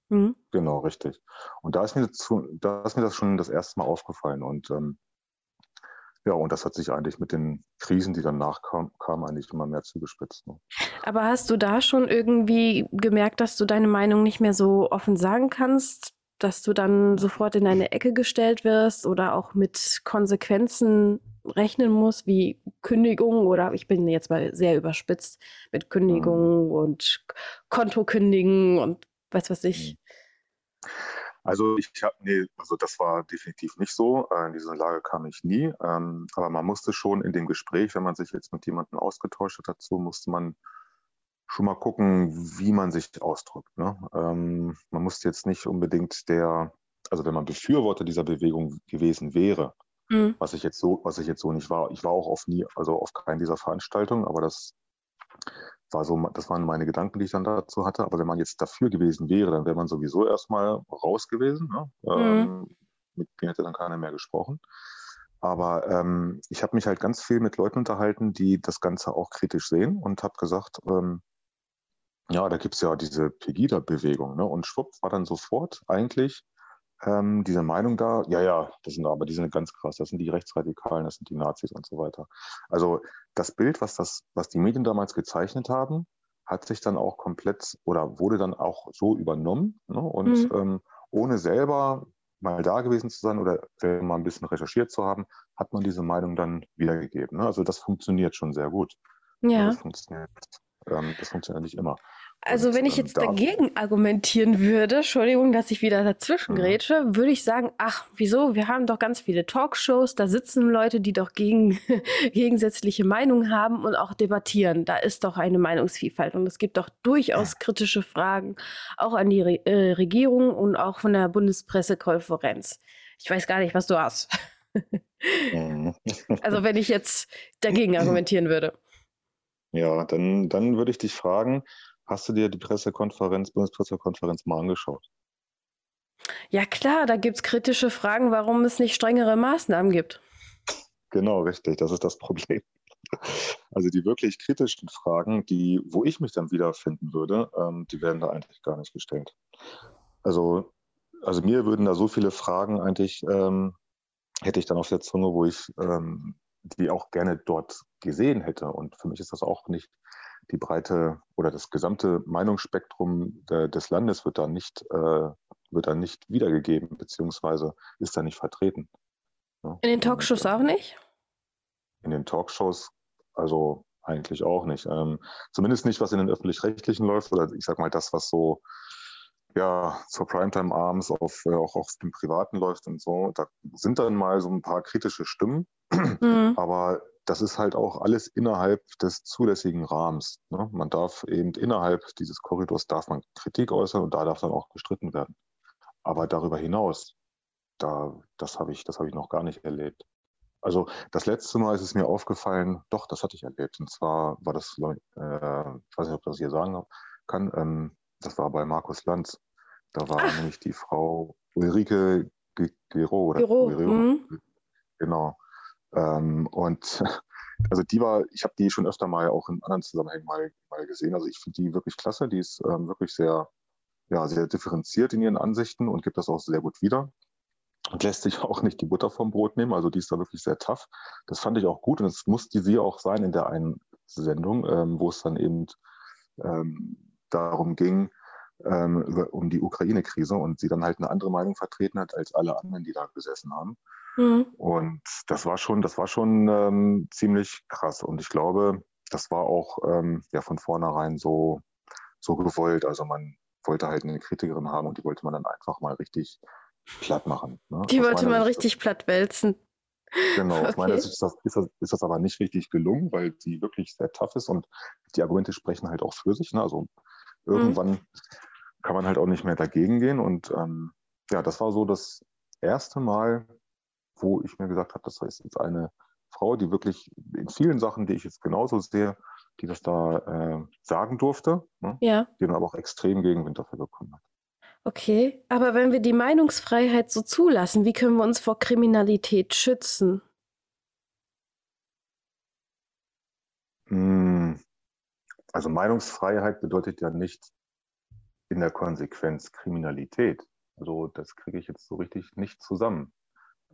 Mhm. Genau, richtig. Und da ist, mir zu, da ist mir das schon das erste Mal aufgefallen. Und ähm, ja, und das hat sich eigentlich mit den Krisen, die danach kamen, kam eigentlich immer mehr zugespitzt. Ne? Aber hast du da schon irgendwie gemerkt, dass du deine Meinung nicht mehr so offen sagen kannst, dass du dann sofort in eine Ecke gestellt wirst oder auch mit Konsequenzen rechnen musst, wie Kündigung oder ich bin jetzt mal sehr überspitzt mit Kündigung mhm. und Konto kündigen und was weiß ich. Mhm. Also ich habe, nee, also das war definitiv nicht so. Äh, in diese Lage kam ich nie. Ähm, aber man musste schon in dem Gespräch, wenn man sich jetzt mit jemandem ausgetauscht hat dazu, musste man schon mal gucken, wie man sich ausdrückt. Ne? Ähm, man musste jetzt nicht unbedingt der, also wenn man Befürworter dieser Bewegung gewesen wäre, mhm. was ich jetzt so, was ich jetzt so nicht war. Ich war auch auf nie, also auf keinen dieser Veranstaltungen, aber das war so, das waren meine Gedanken, die ich dann dazu hatte. Aber wenn man jetzt dafür gewesen wäre, dann wäre man sowieso erstmal raus gewesen. Ne? Mhm. Ähm, mit mir hätte dann keiner mehr gesprochen. Aber ähm, ich habe mich halt ganz viel mit Leuten unterhalten, die das Ganze auch kritisch sehen und habe gesagt, ähm, ja, da gibt es ja diese Pegida-Bewegung. Ne? Und schwupp war dann sofort eigentlich ähm, diese Meinung da, ja, ja, das sind aber, die sind ganz krass, das sind die Rechtsradikalen, das sind die Nazis und so weiter. Also das Bild, was das, was die Medien damals gezeichnet haben, hat sich dann auch komplett oder wurde dann auch so übernommen. Ne? Und mhm. ähm, ohne selber mal da gewesen zu sein oder mal ein bisschen recherchiert zu haben, hat man diese Meinung dann wiedergegeben. Ne? Also das funktioniert schon sehr gut. Ja. Das funktioniert, ähm, das funktioniert nicht immer. Also wenn ich jetzt dagegen argumentieren würde, Entschuldigung, dass ich wieder dazwischen mhm. grätsche, würde ich sagen, ach, wieso? Wir haben doch ganz viele Talkshows, da sitzen Leute, die doch gegen gegensätzliche Meinungen haben und auch debattieren. Da ist doch eine Meinungsvielfalt und es gibt doch durchaus kritische Fragen, auch an die Re äh, Regierung und auch von der Bundespressekonferenz. Ich weiß gar nicht, was du hast. Mhm. also wenn ich jetzt dagegen argumentieren würde. Ja, dann, dann würde ich dich fragen, Hast du dir die Pressekonferenz, Bundespressekonferenz mal angeschaut? Ja klar, da gibt es kritische Fragen, warum es nicht strengere Maßnahmen gibt. Genau, richtig, das ist das Problem. Also die wirklich kritischen Fragen, die, wo ich mich dann wiederfinden würde, ähm, die werden da eigentlich gar nicht gestellt. Also, also mir würden da so viele Fragen eigentlich, ähm, hätte ich dann auf der Zunge, wo ich ähm, die auch gerne dort gesehen hätte. Und für mich ist das auch nicht die breite oder das gesamte Meinungsspektrum de, des Landes wird da nicht, äh, wird da nicht wiedergegeben, beziehungsweise ist da nicht vertreten. Ja. In den Talkshows Und, auch nicht? In den Talkshows, also eigentlich auch nicht. Ähm, zumindest nicht, was in den öffentlich-rechtlichen läuft, oder ich sag mal das, was so ja, zur Primetime abends auf, äh, auch auf dem Privaten läuft und so. Da sind dann mal so ein paar kritische Stimmen, mhm. aber das ist halt auch alles innerhalb des zulässigen Rahmens. Ne? Man darf eben innerhalb dieses Korridors darf man Kritik äußern und da darf dann auch gestritten werden. Aber darüber hinaus, da, das habe ich, das habe ich noch gar nicht erlebt. Also das letzte Mal ist es mir aufgefallen, doch, das hatte ich erlebt. Und zwar war das, äh, ich weiß nicht, ob ich das hier sagen kann, ähm, das war bei Markus Lanz. Da war Ach. nämlich die Frau Ulrike Gero oder Gero. Mhm. Genau. Ähm, und also die war, ich habe die schon öfter mal auch in anderen Zusammenhängen mal, mal gesehen. Also ich finde die wirklich klasse. Die ist ähm, wirklich sehr, ja, sehr differenziert in ihren Ansichten und gibt das auch sehr gut wieder. Und lässt sich auch nicht die Butter vom Brot nehmen. Also die ist da wirklich sehr tough. Das fand ich auch gut. Und es musste sie auch sein in der einen Sendung, ähm, wo es dann eben ähm, darum ging, ähm, über, um die Ukraine-Krise und sie dann halt eine andere Meinung vertreten hat als alle anderen, die da gesessen haben. Mhm. Und das war schon, das war schon ähm, ziemlich krass. Und ich glaube, das war auch ähm, ja von vornherein so, so gewollt. Also man wollte halt eine Kritikerin haben und die wollte man dann einfach mal richtig platt machen. Ne? Die wollte man Sicht, richtig platt wälzen. Genau, okay. aus meiner Sicht ist das, ist, das, ist das aber nicht richtig gelungen, weil sie wirklich sehr tough ist und die Argumente sprechen halt auch für sich. Ne? Also. Irgendwann mhm. kann man halt auch nicht mehr dagegen gehen. Und ähm, ja, das war so das erste Mal, wo ich mir gesagt habe, das ist jetzt eine Frau, die wirklich in vielen Sachen, die ich jetzt genauso sehe, die das da äh, sagen durfte, ne? ja. die dann aber auch extrem Gegenwind dafür bekommen hat. Okay, aber wenn wir die Meinungsfreiheit so zulassen, wie können wir uns vor Kriminalität schützen? Also Meinungsfreiheit bedeutet ja nicht in der Konsequenz Kriminalität. Also das kriege ich jetzt so richtig nicht zusammen.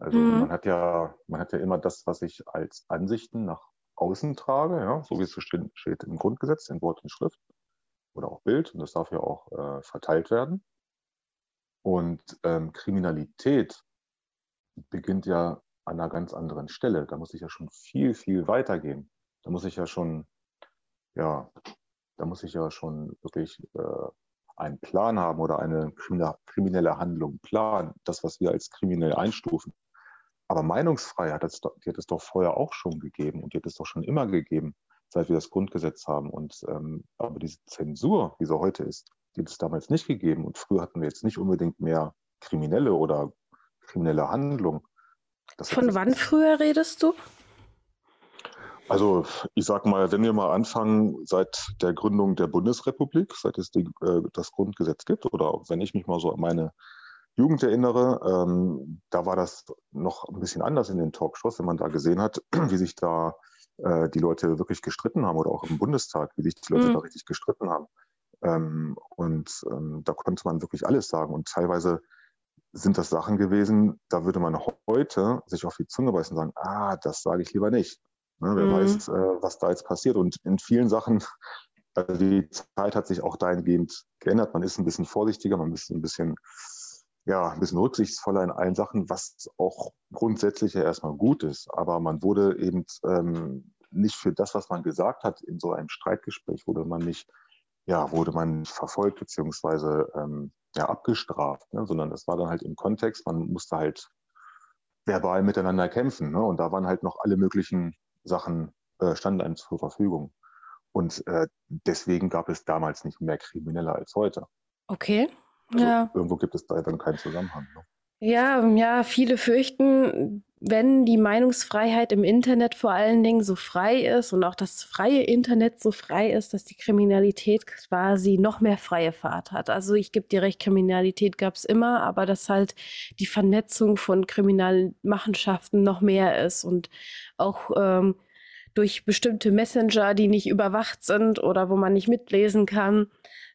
Also mhm. man hat ja, man hat ja immer das, was ich als Ansichten nach außen trage, ja, so wie es so steht, steht im Grundgesetz in Wort und Schrift oder auch Bild und das darf ja auch äh, verteilt werden. Und ähm, Kriminalität beginnt ja an einer ganz anderen Stelle. Da muss ich ja schon viel, viel weiter gehen. Da muss ich ja schon, ja, da muss ich ja schon wirklich äh, einen Plan haben oder eine kriminelle Handlung planen, das, was wir als kriminell einstufen. Aber Meinungsfreiheit, das, die hat es doch vorher auch schon gegeben und die hat es doch schon immer gegeben, seit wir das Grundgesetz haben. Und ähm, aber diese Zensur, wie sie heute ist, die hat es damals nicht gegeben. Und früher hatten wir jetzt nicht unbedingt mehr Kriminelle oder kriminelle Handlungen. Von wann früher redest du? Also ich sag mal, wenn wir mal anfangen, seit der Gründung der Bundesrepublik, seit es die, äh, das Grundgesetz gibt, oder wenn ich mich mal so an meine Jugend erinnere, ähm, da war das noch ein bisschen anders in den Talkshows, wenn man da gesehen hat, wie sich da äh, die Leute wirklich gestritten haben oder auch im Bundestag, wie sich die Leute mhm. da richtig gestritten haben. Ähm, und ähm, da konnte man wirklich alles sagen. Und teilweise sind das Sachen gewesen, da würde man heute sich auf die Zunge beißen und sagen, ah, das sage ich lieber nicht. Ne, wer mhm. weiß, äh, was da jetzt passiert. Und in vielen Sachen, also die Zeit hat sich auch dahingehend geändert. Man ist ein bisschen vorsichtiger, man ist ein bisschen ja, ein bisschen rücksichtsvoller in allen Sachen, was auch grundsätzlich ja erstmal gut ist. Aber man wurde eben ähm, nicht für das, was man gesagt hat, in so einem Streitgespräch wurde man nicht, ja, wurde man verfolgt beziehungsweise ähm, ja, abgestraft, ne? sondern das war dann halt im Kontext, man musste halt verbal miteinander kämpfen. Ne? Und da waren halt noch alle möglichen Sachen, äh, standen einem zur Verfügung. Und äh, deswegen gab es damals nicht mehr Kriminelle als heute. Okay. Also ja. Irgendwo gibt es da dann keinen Zusammenhang. Ne? Ja, ja, viele fürchten, wenn die Meinungsfreiheit im Internet vor allen Dingen so frei ist und auch das freie Internet so frei ist, dass die Kriminalität quasi noch mehr freie Fahrt hat. Also ich gebe dir recht, Kriminalität gab es immer, aber dass halt die Vernetzung von kriminellen Machenschaften noch mehr ist und auch ähm, durch bestimmte Messenger, die nicht überwacht sind oder wo man nicht mitlesen kann,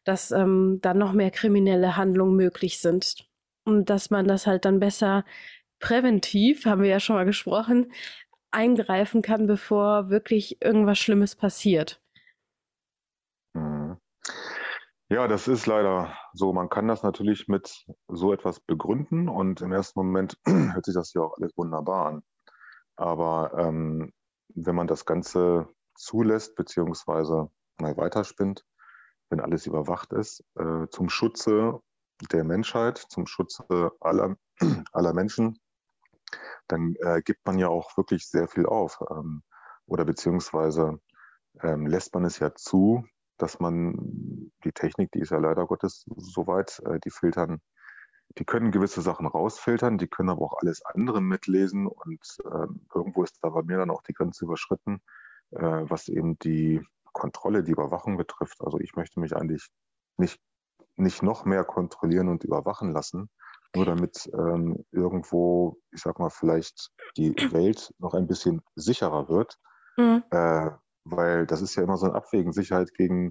dass ähm, dann noch mehr kriminelle Handlungen möglich sind. Und dass man das halt dann besser präventiv, haben wir ja schon mal gesprochen, eingreifen kann, bevor wirklich irgendwas Schlimmes passiert. Mhm. Ja, das ist leider so. Man kann das natürlich mit so etwas begründen und im ersten Moment hört sich das ja auch alles wunderbar an. Aber ähm, wenn man das Ganze zulässt, beziehungsweise mal weiterspinnt, wenn alles überwacht ist, äh, zum Schutze der Menschheit, zum Schutze aller, aller Menschen, dann äh, gibt man ja auch wirklich sehr viel auf. Ähm, oder beziehungsweise ähm, lässt man es ja zu, dass man die Technik, die ist ja leider Gottes soweit, äh, die filtern, die können gewisse Sachen rausfiltern, die können aber auch alles andere mitlesen und äh, irgendwo ist da bei mir dann auch die Grenze überschritten, äh, was eben die Kontrolle, die Überwachung betrifft. Also ich möchte mich eigentlich nicht, nicht noch mehr kontrollieren und überwachen lassen, nur damit ähm, irgendwo, ich sag mal, vielleicht die Welt noch ein bisschen sicherer wird. Mhm. Äh, weil das ist ja immer so ein Abwägen, Sicherheit gegen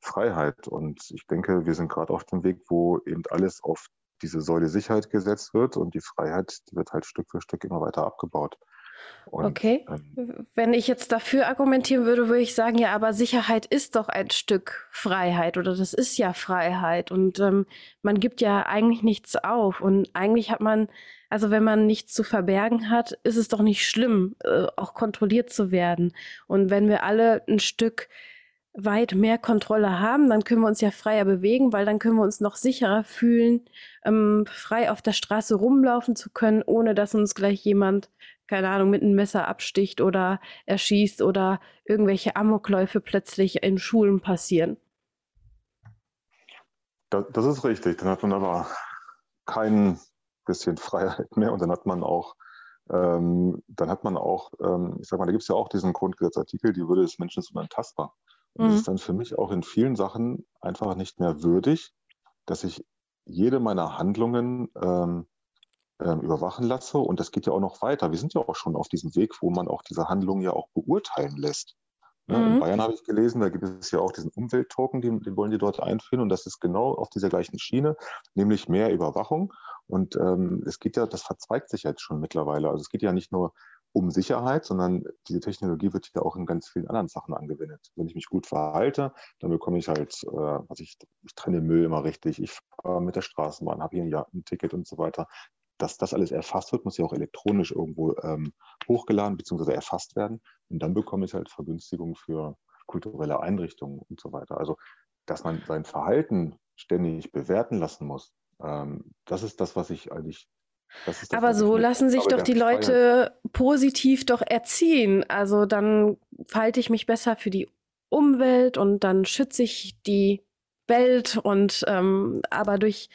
Freiheit. Und ich denke, wir sind gerade auf dem Weg, wo eben alles auf diese Säule Sicherheit gesetzt wird und die Freiheit, die wird halt Stück für Stück immer weiter abgebaut. Und, okay. Ähm, Wenn ich jetzt dafür argumentieren würde, würde ich sagen, ja, aber Sicherheit ist doch ein Stück Freiheit oder das ist ja Freiheit und ähm, man gibt ja eigentlich nichts auf und eigentlich hat man, also wenn man nichts zu verbergen hat, ist es doch nicht schlimm, äh, auch kontrolliert zu werden. Und wenn wir alle ein Stück weit mehr Kontrolle haben, dann können wir uns ja freier bewegen, weil dann können wir uns noch sicherer fühlen, ähm, frei auf der Straße rumlaufen zu können, ohne dass uns gleich jemand, keine Ahnung, mit einem Messer absticht oder erschießt oder irgendwelche Amokläufe plötzlich in Schulen passieren. Das, das ist richtig. Dann hat man aber kein bisschen Freiheit mehr und dann hat man auch ähm, dann hat man auch, ähm, ich sag mal, da gibt es ja auch diesen Grundgesetzartikel, die Würde des Menschen ist unantastbar. Und mhm. das ist dann für mich auch in vielen Sachen einfach nicht mehr würdig, dass ich jede meiner Handlungen ähm, überwachen lasse. Und das geht ja auch noch weiter. Wir sind ja auch schon auf diesem Weg, wo man auch diese Handlungen ja auch beurteilen lässt. Ja, mhm. In Bayern habe ich gelesen, da gibt es ja auch diesen Umwelttoken, den, den, wollen die dort einführen. Und das ist genau auf dieser gleichen Schiene, nämlich mehr Überwachung. Und ähm, es geht ja, das verzweigt sich jetzt schon mittlerweile. Also es geht ja nicht nur um Sicherheit, sondern diese Technologie wird ja auch in ganz vielen anderen Sachen angewendet. Wenn ich mich gut verhalte, dann bekomme ich halt, äh, was ich, ich trenne Müll immer richtig, ich fahre mit der Straßenbahn, habe hier ein, Ticket und so weiter. Dass das alles erfasst wird, muss ja auch elektronisch irgendwo ähm, hochgeladen bzw. erfasst werden. Und dann bekomme ich halt Vergünstigungen für kulturelle Einrichtungen und so weiter. Also, dass man sein Verhalten ständig bewerten lassen muss, ähm, das ist das, was ich eigentlich das, Aber so lassen sich doch die Leute positiv doch erziehen. Also dann verhalte ich mich besser für die Umwelt und dann schütze ich die Welt und ähm, aber durch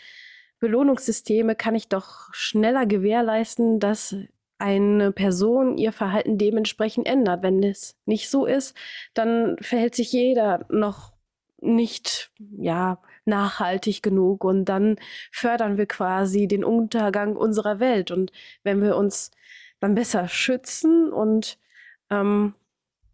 Belohnungssysteme kann ich doch schneller gewährleisten, dass eine Person ihr Verhalten dementsprechend ändert. Wenn es nicht so ist, dann verhält sich jeder noch nicht, ja, nachhaltig genug und dann fördern wir quasi den Untergang unserer Welt. Und wenn wir uns dann besser schützen und ähm,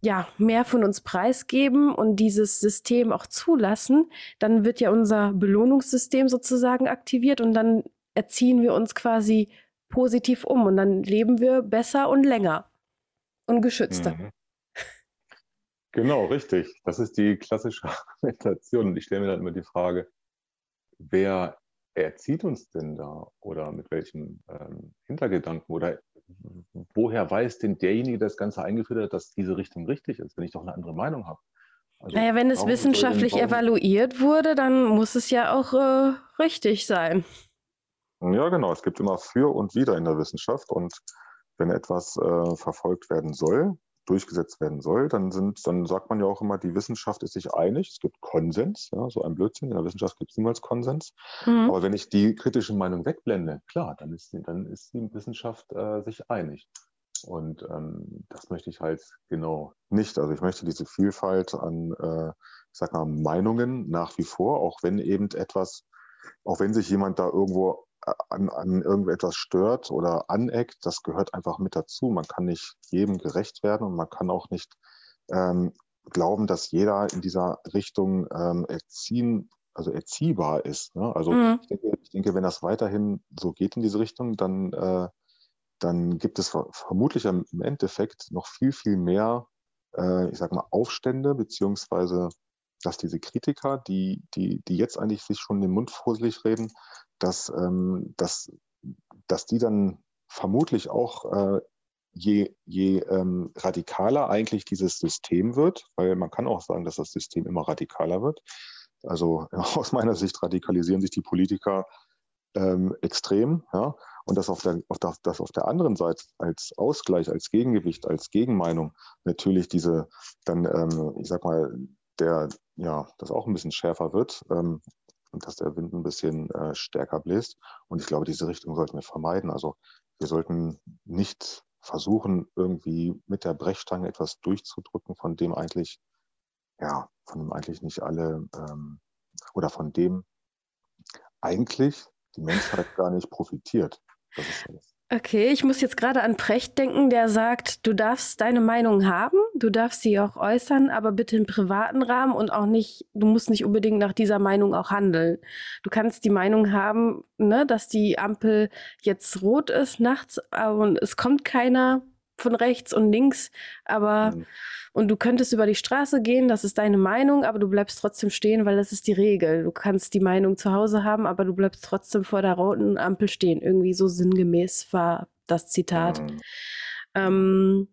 ja, mehr von uns preisgeben und dieses System auch zulassen, dann wird ja unser Belohnungssystem sozusagen aktiviert und dann erziehen wir uns quasi positiv um und dann leben wir besser und länger und geschützter. Mhm. Genau, richtig. Das ist die klassische Argumentation. Und ich stelle mir dann immer die Frage, wer erzieht uns denn da oder mit welchem ähm, Hintergedanken oder woher weiß denn derjenige, der das Ganze eingeführt hat, dass diese Richtung richtig ist, wenn ich doch eine andere Meinung habe? Also, naja, wenn es wissenschaftlich evaluiert wurde, dann muss es ja auch äh, richtig sein. Ja, genau. Es gibt immer für und wider in der Wissenschaft. Und wenn etwas äh, verfolgt werden soll, durchgesetzt werden soll, dann, sind, dann sagt man ja auch immer, die Wissenschaft ist sich einig, es gibt Konsens, ja, so ein Blödsinn, in der Wissenschaft gibt es niemals Konsens. Mhm. Aber wenn ich die kritische Meinung wegblende, klar, dann ist, dann ist die Wissenschaft äh, sich einig. Und ähm, das möchte ich halt genau nicht. Also ich möchte diese Vielfalt an, äh, ich sag mal, Meinungen nach wie vor, auch wenn eben etwas, auch wenn sich jemand da irgendwo an, an irgendetwas stört oder aneckt, das gehört einfach mit dazu. Man kann nicht jedem gerecht werden und man kann auch nicht ähm, glauben, dass jeder in dieser Richtung ähm, erziehen, also erziehbar ist. Ne? Also mhm. ich, denke, ich, denke, wenn das weiterhin so geht in diese Richtung, dann, äh, dann gibt es vermutlich im Endeffekt noch viel, viel mehr, äh, ich sag mal, Aufstände, beziehungsweise dass diese Kritiker, die, die, die jetzt eigentlich sich schon den Mund fusselig reden, dass, ähm, dass, dass die dann vermutlich auch äh, je, je ähm, radikaler eigentlich dieses System wird, weil man kann auch sagen, dass das System immer radikaler wird. Also aus meiner Sicht radikalisieren sich die Politiker ähm, extrem, ja, und das auf, der, auf, der, das auf der anderen Seite als Ausgleich, als Gegengewicht, als Gegenmeinung natürlich diese dann, ähm, ich sag mal, der, ja, das auch ein bisschen schärfer wird ähm, und dass der Wind ein bisschen äh, stärker bläst. Und ich glaube, diese Richtung sollten wir vermeiden. Also wir sollten nicht versuchen, irgendwie mit der Brechstange etwas durchzudrücken, von dem eigentlich, ja, von dem eigentlich nicht alle ähm, oder von dem eigentlich die Menschheit gar nicht profitiert. Das ist alles. Okay, ich muss jetzt gerade an Precht denken, der sagt, du darfst deine Meinung haben, du darfst sie auch äußern, aber bitte im privaten Rahmen und auch nicht, du musst nicht unbedingt nach dieser Meinung auch handeln. Du kannst die Meinung haben, ne, dass die Ampel jetzt rot ist nachts und es kommt keiner von rechts und links, aber mhm. und du könntest über die Straße gehen, das ist deine Meinung, aber du bleibst trotzdem stehen, weil das ist die Regel. Du kannst die Meinung zu Hause haben, aber du bleibst trotzdem vor der roten Ampel stehen. Irgendwie so sinngemäß war das Zitat. Mhm. Ähm,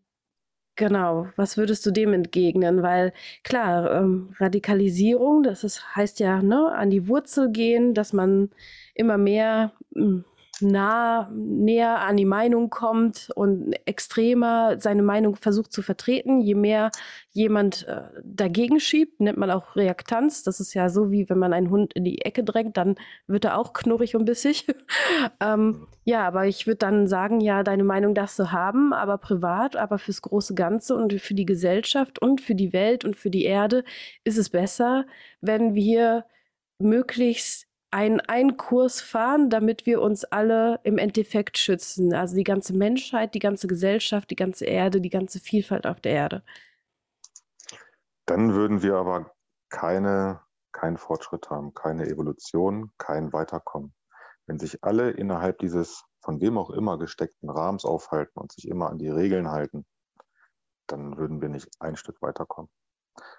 Genau, was würdest du dem entgegnen? Weil klar, ähm, Radikalisierung, das ist, heißt ja, ne, an die Wurzel gehen, dass man immer mehr mh, hm, nah, näher an die Meinung kommt und extremer seine Meinung versucht zu vertreten. Je mehr jemand äh, dagegen schiebt, nennt man auch Reaktanz. Das ist ja so, wie wenn man einen Hund in die Ecke drängt, dann wird er auch knurrig und bissig. ähm, ja, aber ich würde dann sagen, ja, deine Meinung darfst du haben, aber privat, aber fürs große Ganze und für die Gesellschaft und für die Welt und für die Erde ist es besser, wenn wir möglichst einen, einen Kurs fahren, damit wir uns alle im Endeffekt schützen. Also die ganze Menschheit, die ganze Gesellschaft, die ganze Erde, die ganze Vielfalt auf der Erde. Dann würden wir aber keine, keinen Fortschritt haben, keine Evolution, kein Weiterkommen. Wenn sich alle innerhalb dieses von wem auch immer gesteckten Rahmens aufhalten und sich immer an die Regeln halten, dann würden wir nicht ein Stück weiterkommen.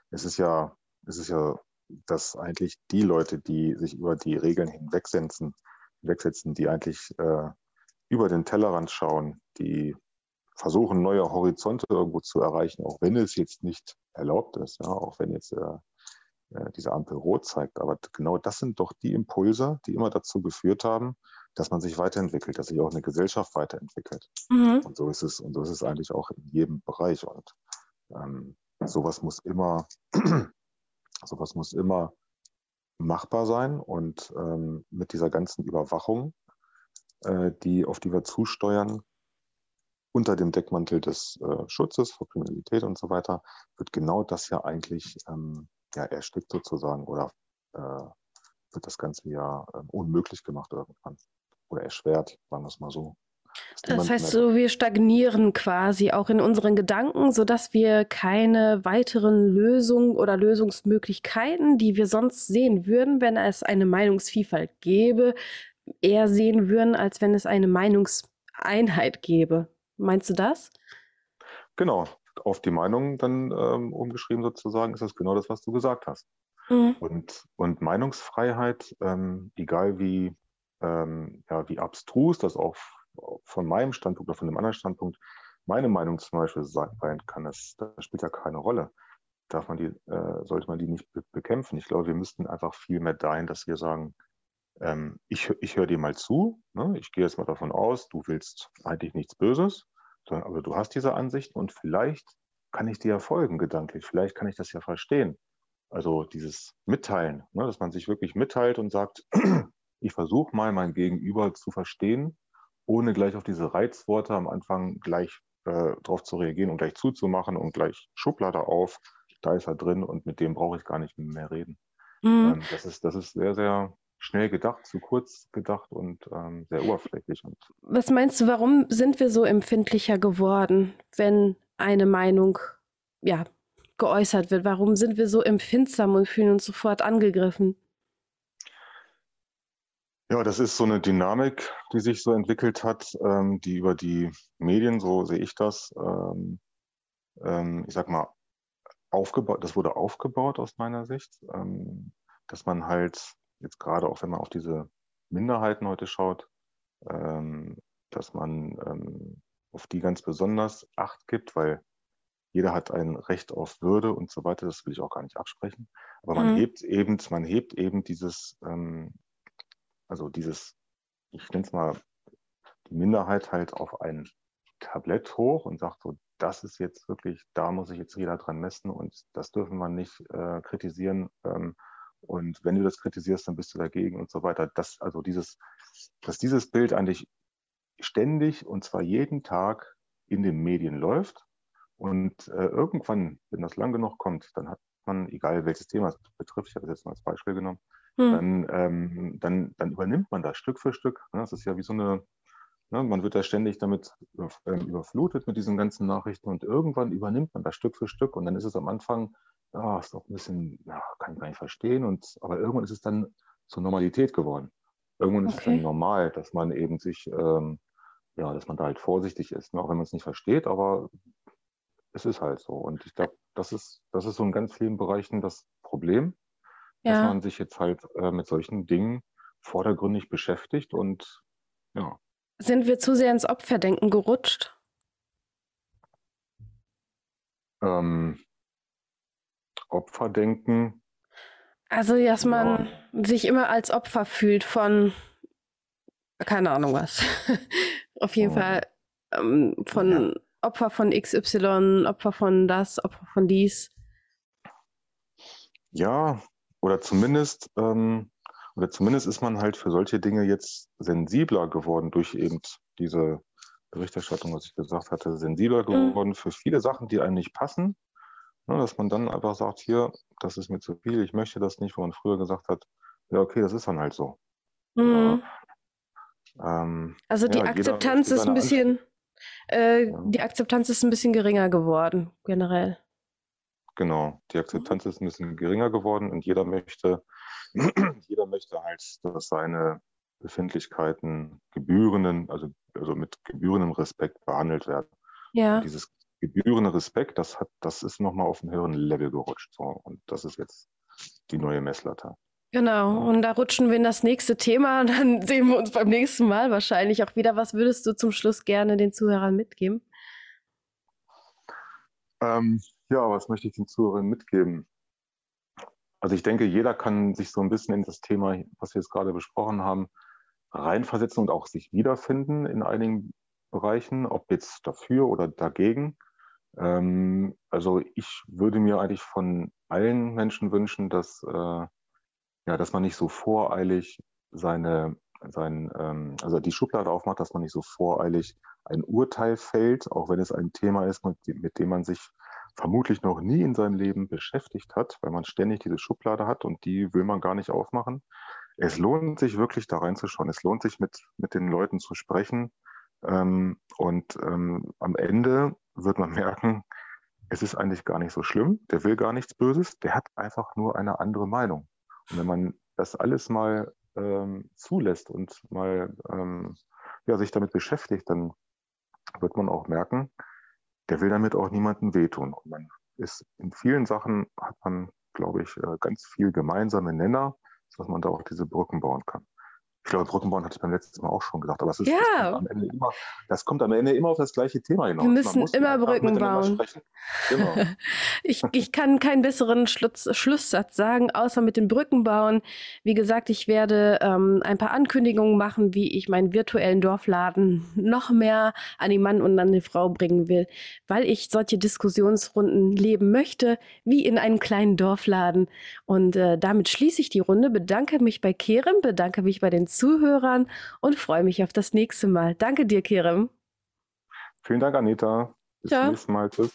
Es ist ja, es ist ja dass eigentlich die Leute, die sich über die Regeln hinwegsetzen, hinwegsetzen die eigentlich äh, über den Tellerrand schauen, die versuchen, neue Horizonte irgendwo zu erreichen, auch wenn es jetzt nicht erlaubt ist, ja, auch wenn jetzt äh, äh diese Ampel rot zeigt. Aber genau das sind doch die Impulse, die immer dazu geführt haben, dass man sich weiterentwickelt, dass sich auch eine Gesellschaft weiterentwickelt. Mhm. Und so ist es, und so ist es eigentlich auch in jedem Bereich. Und ähm, sowas muss immer Sowas muss immer machbar sein und ähm, mit dieser ganzen Überwachung, äh, die, auf die wir zusteuern, unter dem Deckmantel des äh, Schutzes vor Kriminalität und so weiter, wird genau das ja eigentlich ähm, ja, erstickt sozusagen oder äh, wird das Ganze ja äh, unmöglich gemacht irgendwann oder erschwert, sagen wir es mal so. Das heißt so, wir stagnieren quasi auch in unseren Gedanken, sodass wir keine weiteren Lösungen oder Lösungsmöglichkeiten, die wir sonst sehen würden, wenn es eine Meinungsvielfalt gäbe, eher sehen würden, als wenn es eine Meinungseinheit gäbe. Meinst du das? Genau, auf die Meinung dann ähm, umgeschrieben sozusagen, ist das genau das, was du gesagt hast. Mhm. Und, und Meinungsfreiheit, ähm, egal wie, ähm, ja, wie abstrus das auch von meinem Standpunkt oder von einem anderen Standpunkt meine Meinung zum Beispiel sein kann, das, das spielt ja keine Rolle. Darf man die, äh, sollte man die nicht be bekämpfen. Ich glaube, wir müssten einfach viel mehr dahin, dass wir sagen, ähm, ich, ich höre dir mal zu, ne? ich gehe jetzt mal davon aus, du willst eigentlich nichts Böses, sondern, aber du hast diese Ansichten und vielleicht kann ich dir ja folgen gedanklich, vielleicht kann ich das ja verstehen. Also dieses Mitteilen, ne? dass man sich wirklich mitteilt und sagt, ich versuche mal mein Gegenüber zu verstehen ohne gleich auf diese Reizworte am Anfang gleich äh, drauf zu reagieren und gleich zuzumachen und gleich Schublade auf, da ist er drin und mit dem brauche ich gar nicht mehr reden. Mhm. Ähm, das, ist, das ist sehr, sehr schnell gedacht, zu kurz gedacht und ähm, sehr oberflächlich. Und Was meinst du, warum sind wir so empfindlicher geworden, wenn eine Meinung ja, geäußert wird? Warum sind wir so empfindsam und fühlen uns sofort angegriffen? Ja, das ist so eine Dynamik, die sich so entwickelt hat, ähm, die über die Medien, so sehe ich das, ähm, ähm, ich sag mal, aufgebaut, das wurde aufgebaut aus meiner Sicht, ähm, dass man halt jetzt gerade auch, wenn man auf diese Minderheiten heute schaut, ähm, dass man ähm, auf die ganz besonders Acht gibt, weil jeder hat ein Recht auf Würde und so weiter, das will ich auch gar nicht absprechen. Aber man mhm. hebt eben, man hebt eben dieses, ähm, also dieses, ich nenne es mal, die Minderheit halt auf ein Tablett hoch und sagt so, das ist jetzt wirklich, da muss sich jetzt jeder dran messen und das dürfen wir nicht äh, kritisieren. Ähm, und wenn du das kritisierst, dann bist du dagegen und so weiter. Das, also dieses, dass dieses Bild eigentlich ständig und zwar jeden Tag in den Medien läuft und äh, irgendwann, wenn das lang genug kommt, dann hat man, egal welches Thema es betrifft, ich habe das jetzt mal als Beispiel genommen, hm. dann, ähm, dann, dann übernimmt man das Stück für Stück. Ne? Das ist ja wie so eine, ne? man wird ja ständig damit ähm, überflutet mit diesen ganzen Nachrichten und irgendwann übernimmt man das Stück für Stück und dann ist es am Anfang, ja, ist doch ein bisschen, ja, kann ich gar nicht verstehen und, aber irgendwann ist es dann zur Normalität geworden. Irgendwann okay. ist es dann normal, dass man eben sich, ähm, ja, dass man da halt vorsichtig ist, ne? auch wenn man es nicht versteht, aber es ist halt so. Und ich glaube, das ist, das ist so in ganz vielen Bereichen das Problem, ja. dass man sich jetzt halt äh, mit solchen Dingen vordergründig beschäftigt und ja. Sind wir zu sehr ins Opferdenken gerutscht? Ähm, Opferdenken. Also, dass man ja. sich immer als Opfer fühlt von, keine Ahnung was. Auf jeden oh. Fall ähm, von ja. Opfer von XY, Opfer von das, Opfer von dies. Ja, oder zumindest, ähm, oder zumindest ist man halt für solche Dinge jetzt sensibler geworden durch eben diese Berichterstattung, was ich gesagt hatte, sensibler mhm. geworden mhm. für viele Sachen, die einem nicht passen. Ja, dass man dann einfach sagt, hier, das ist mir zu viel, ich möchte das nicht, wo man früher gesagt hat, ja, okay, das ist dann halt so. Mhm. Ja, ähm, also die ja, Akzeptanz ist ein bisschen, äh, ja. Die Akzeptanz ist ein bisschen geringer geworden, generell. Genau, die Akzeptanz mhm. ist ein bisschen geringer geworden und jeder möchte, jeder möchte halt, dass seine Befindlichkeiten gebührenden, also, also mit gebührendem Respekt behandelt werden. Ja. Und dieses gebührende Respekt, das hat, das ist nochmal auf einen höheren Level gerutscht. So. Und das ist jetzt die neue Messlatte. Genau, und da rutschen wir in das nächste Thema und dann sehen wir uns beim nächsten Mal wahrscheinlich auch wieder. Was würdest du zum Schluss gerne den Zuhörern mitgeben? Ähm, ja, was möchte ich den Zuhörern mitgeben? Also ich denke, jeder kann sich so ein bisschen in das Thema, was wir jetzt gerade besprochen haben, reinversetzen und auch sich wiederfinden in einigen Bereichen, ob jetzt dafür oder dagegen. Ähm, also ich würde mir eigentlich von allen Menschen wünschen, dass äh, ja, dass man nicht so voreilig seine, sein, ähm, also die Schublade aufmacht, dass man nicht so voreilig ein Urteil fällt, auch wenn es ein Thema ist, mit, mit dem man sich vermutlich noch nie in seinem Leben beschäftigt hat, weil man ständig diese Schublade hat und die will man gar nicht aufmachen. Es lohnt sich wirklich da reinzuschauen. Es lohnt sich mit, mit den Leuten zu sprechen. Ähm, und ähm, am Ende wird man merken, es ist eigentlich gar nicht so schlimm. Der will gar nichts Böses. Der hat einfach nur eine andere Meinung. Und wenn man das alles mal ähm, zulässt und mal ähm, ja, sich damit beschäftigt, dann wird man auch merken, der will damit auch niemandem wehtun. Und man ist in vielen Sachen hat man, glaube ich, äh, ganz viel gemeinsame Nenner, dass man da auch diese Brücken bauen kann. Ich glaube, Brückenbauen hatte ich beim letzten Mal auch schon gesagt, aber es ist, ja. das, kommt am Ende immer, das kommt am Ende immer auf das gleiche Thema hinaus. Wir müssen immer Brücken bauen. Genau. ich, ich kann keinen besseren Schluss, Schlusssatz sagen, außer mit den Brücken bauen. Wie gesagt, ich werde ähm, ein paar Ankündigungen machen, wie ich meinen virtuellen Dorfladen noch mehr an den Mann und an die Frau bringen will, weil ich solche Diskussionsrunden leben möchte, wie in einem kleinen Dorfladen. Und äh, damit schließe ich die Runde, bedanke mich bei Kerem, bedanke mich bei den Zuhörern und freue mich auf das nächste Mal. Danke dir, Kerem. Vielen Dank, Anita. Bis zum nächsten Mal. Tschüss.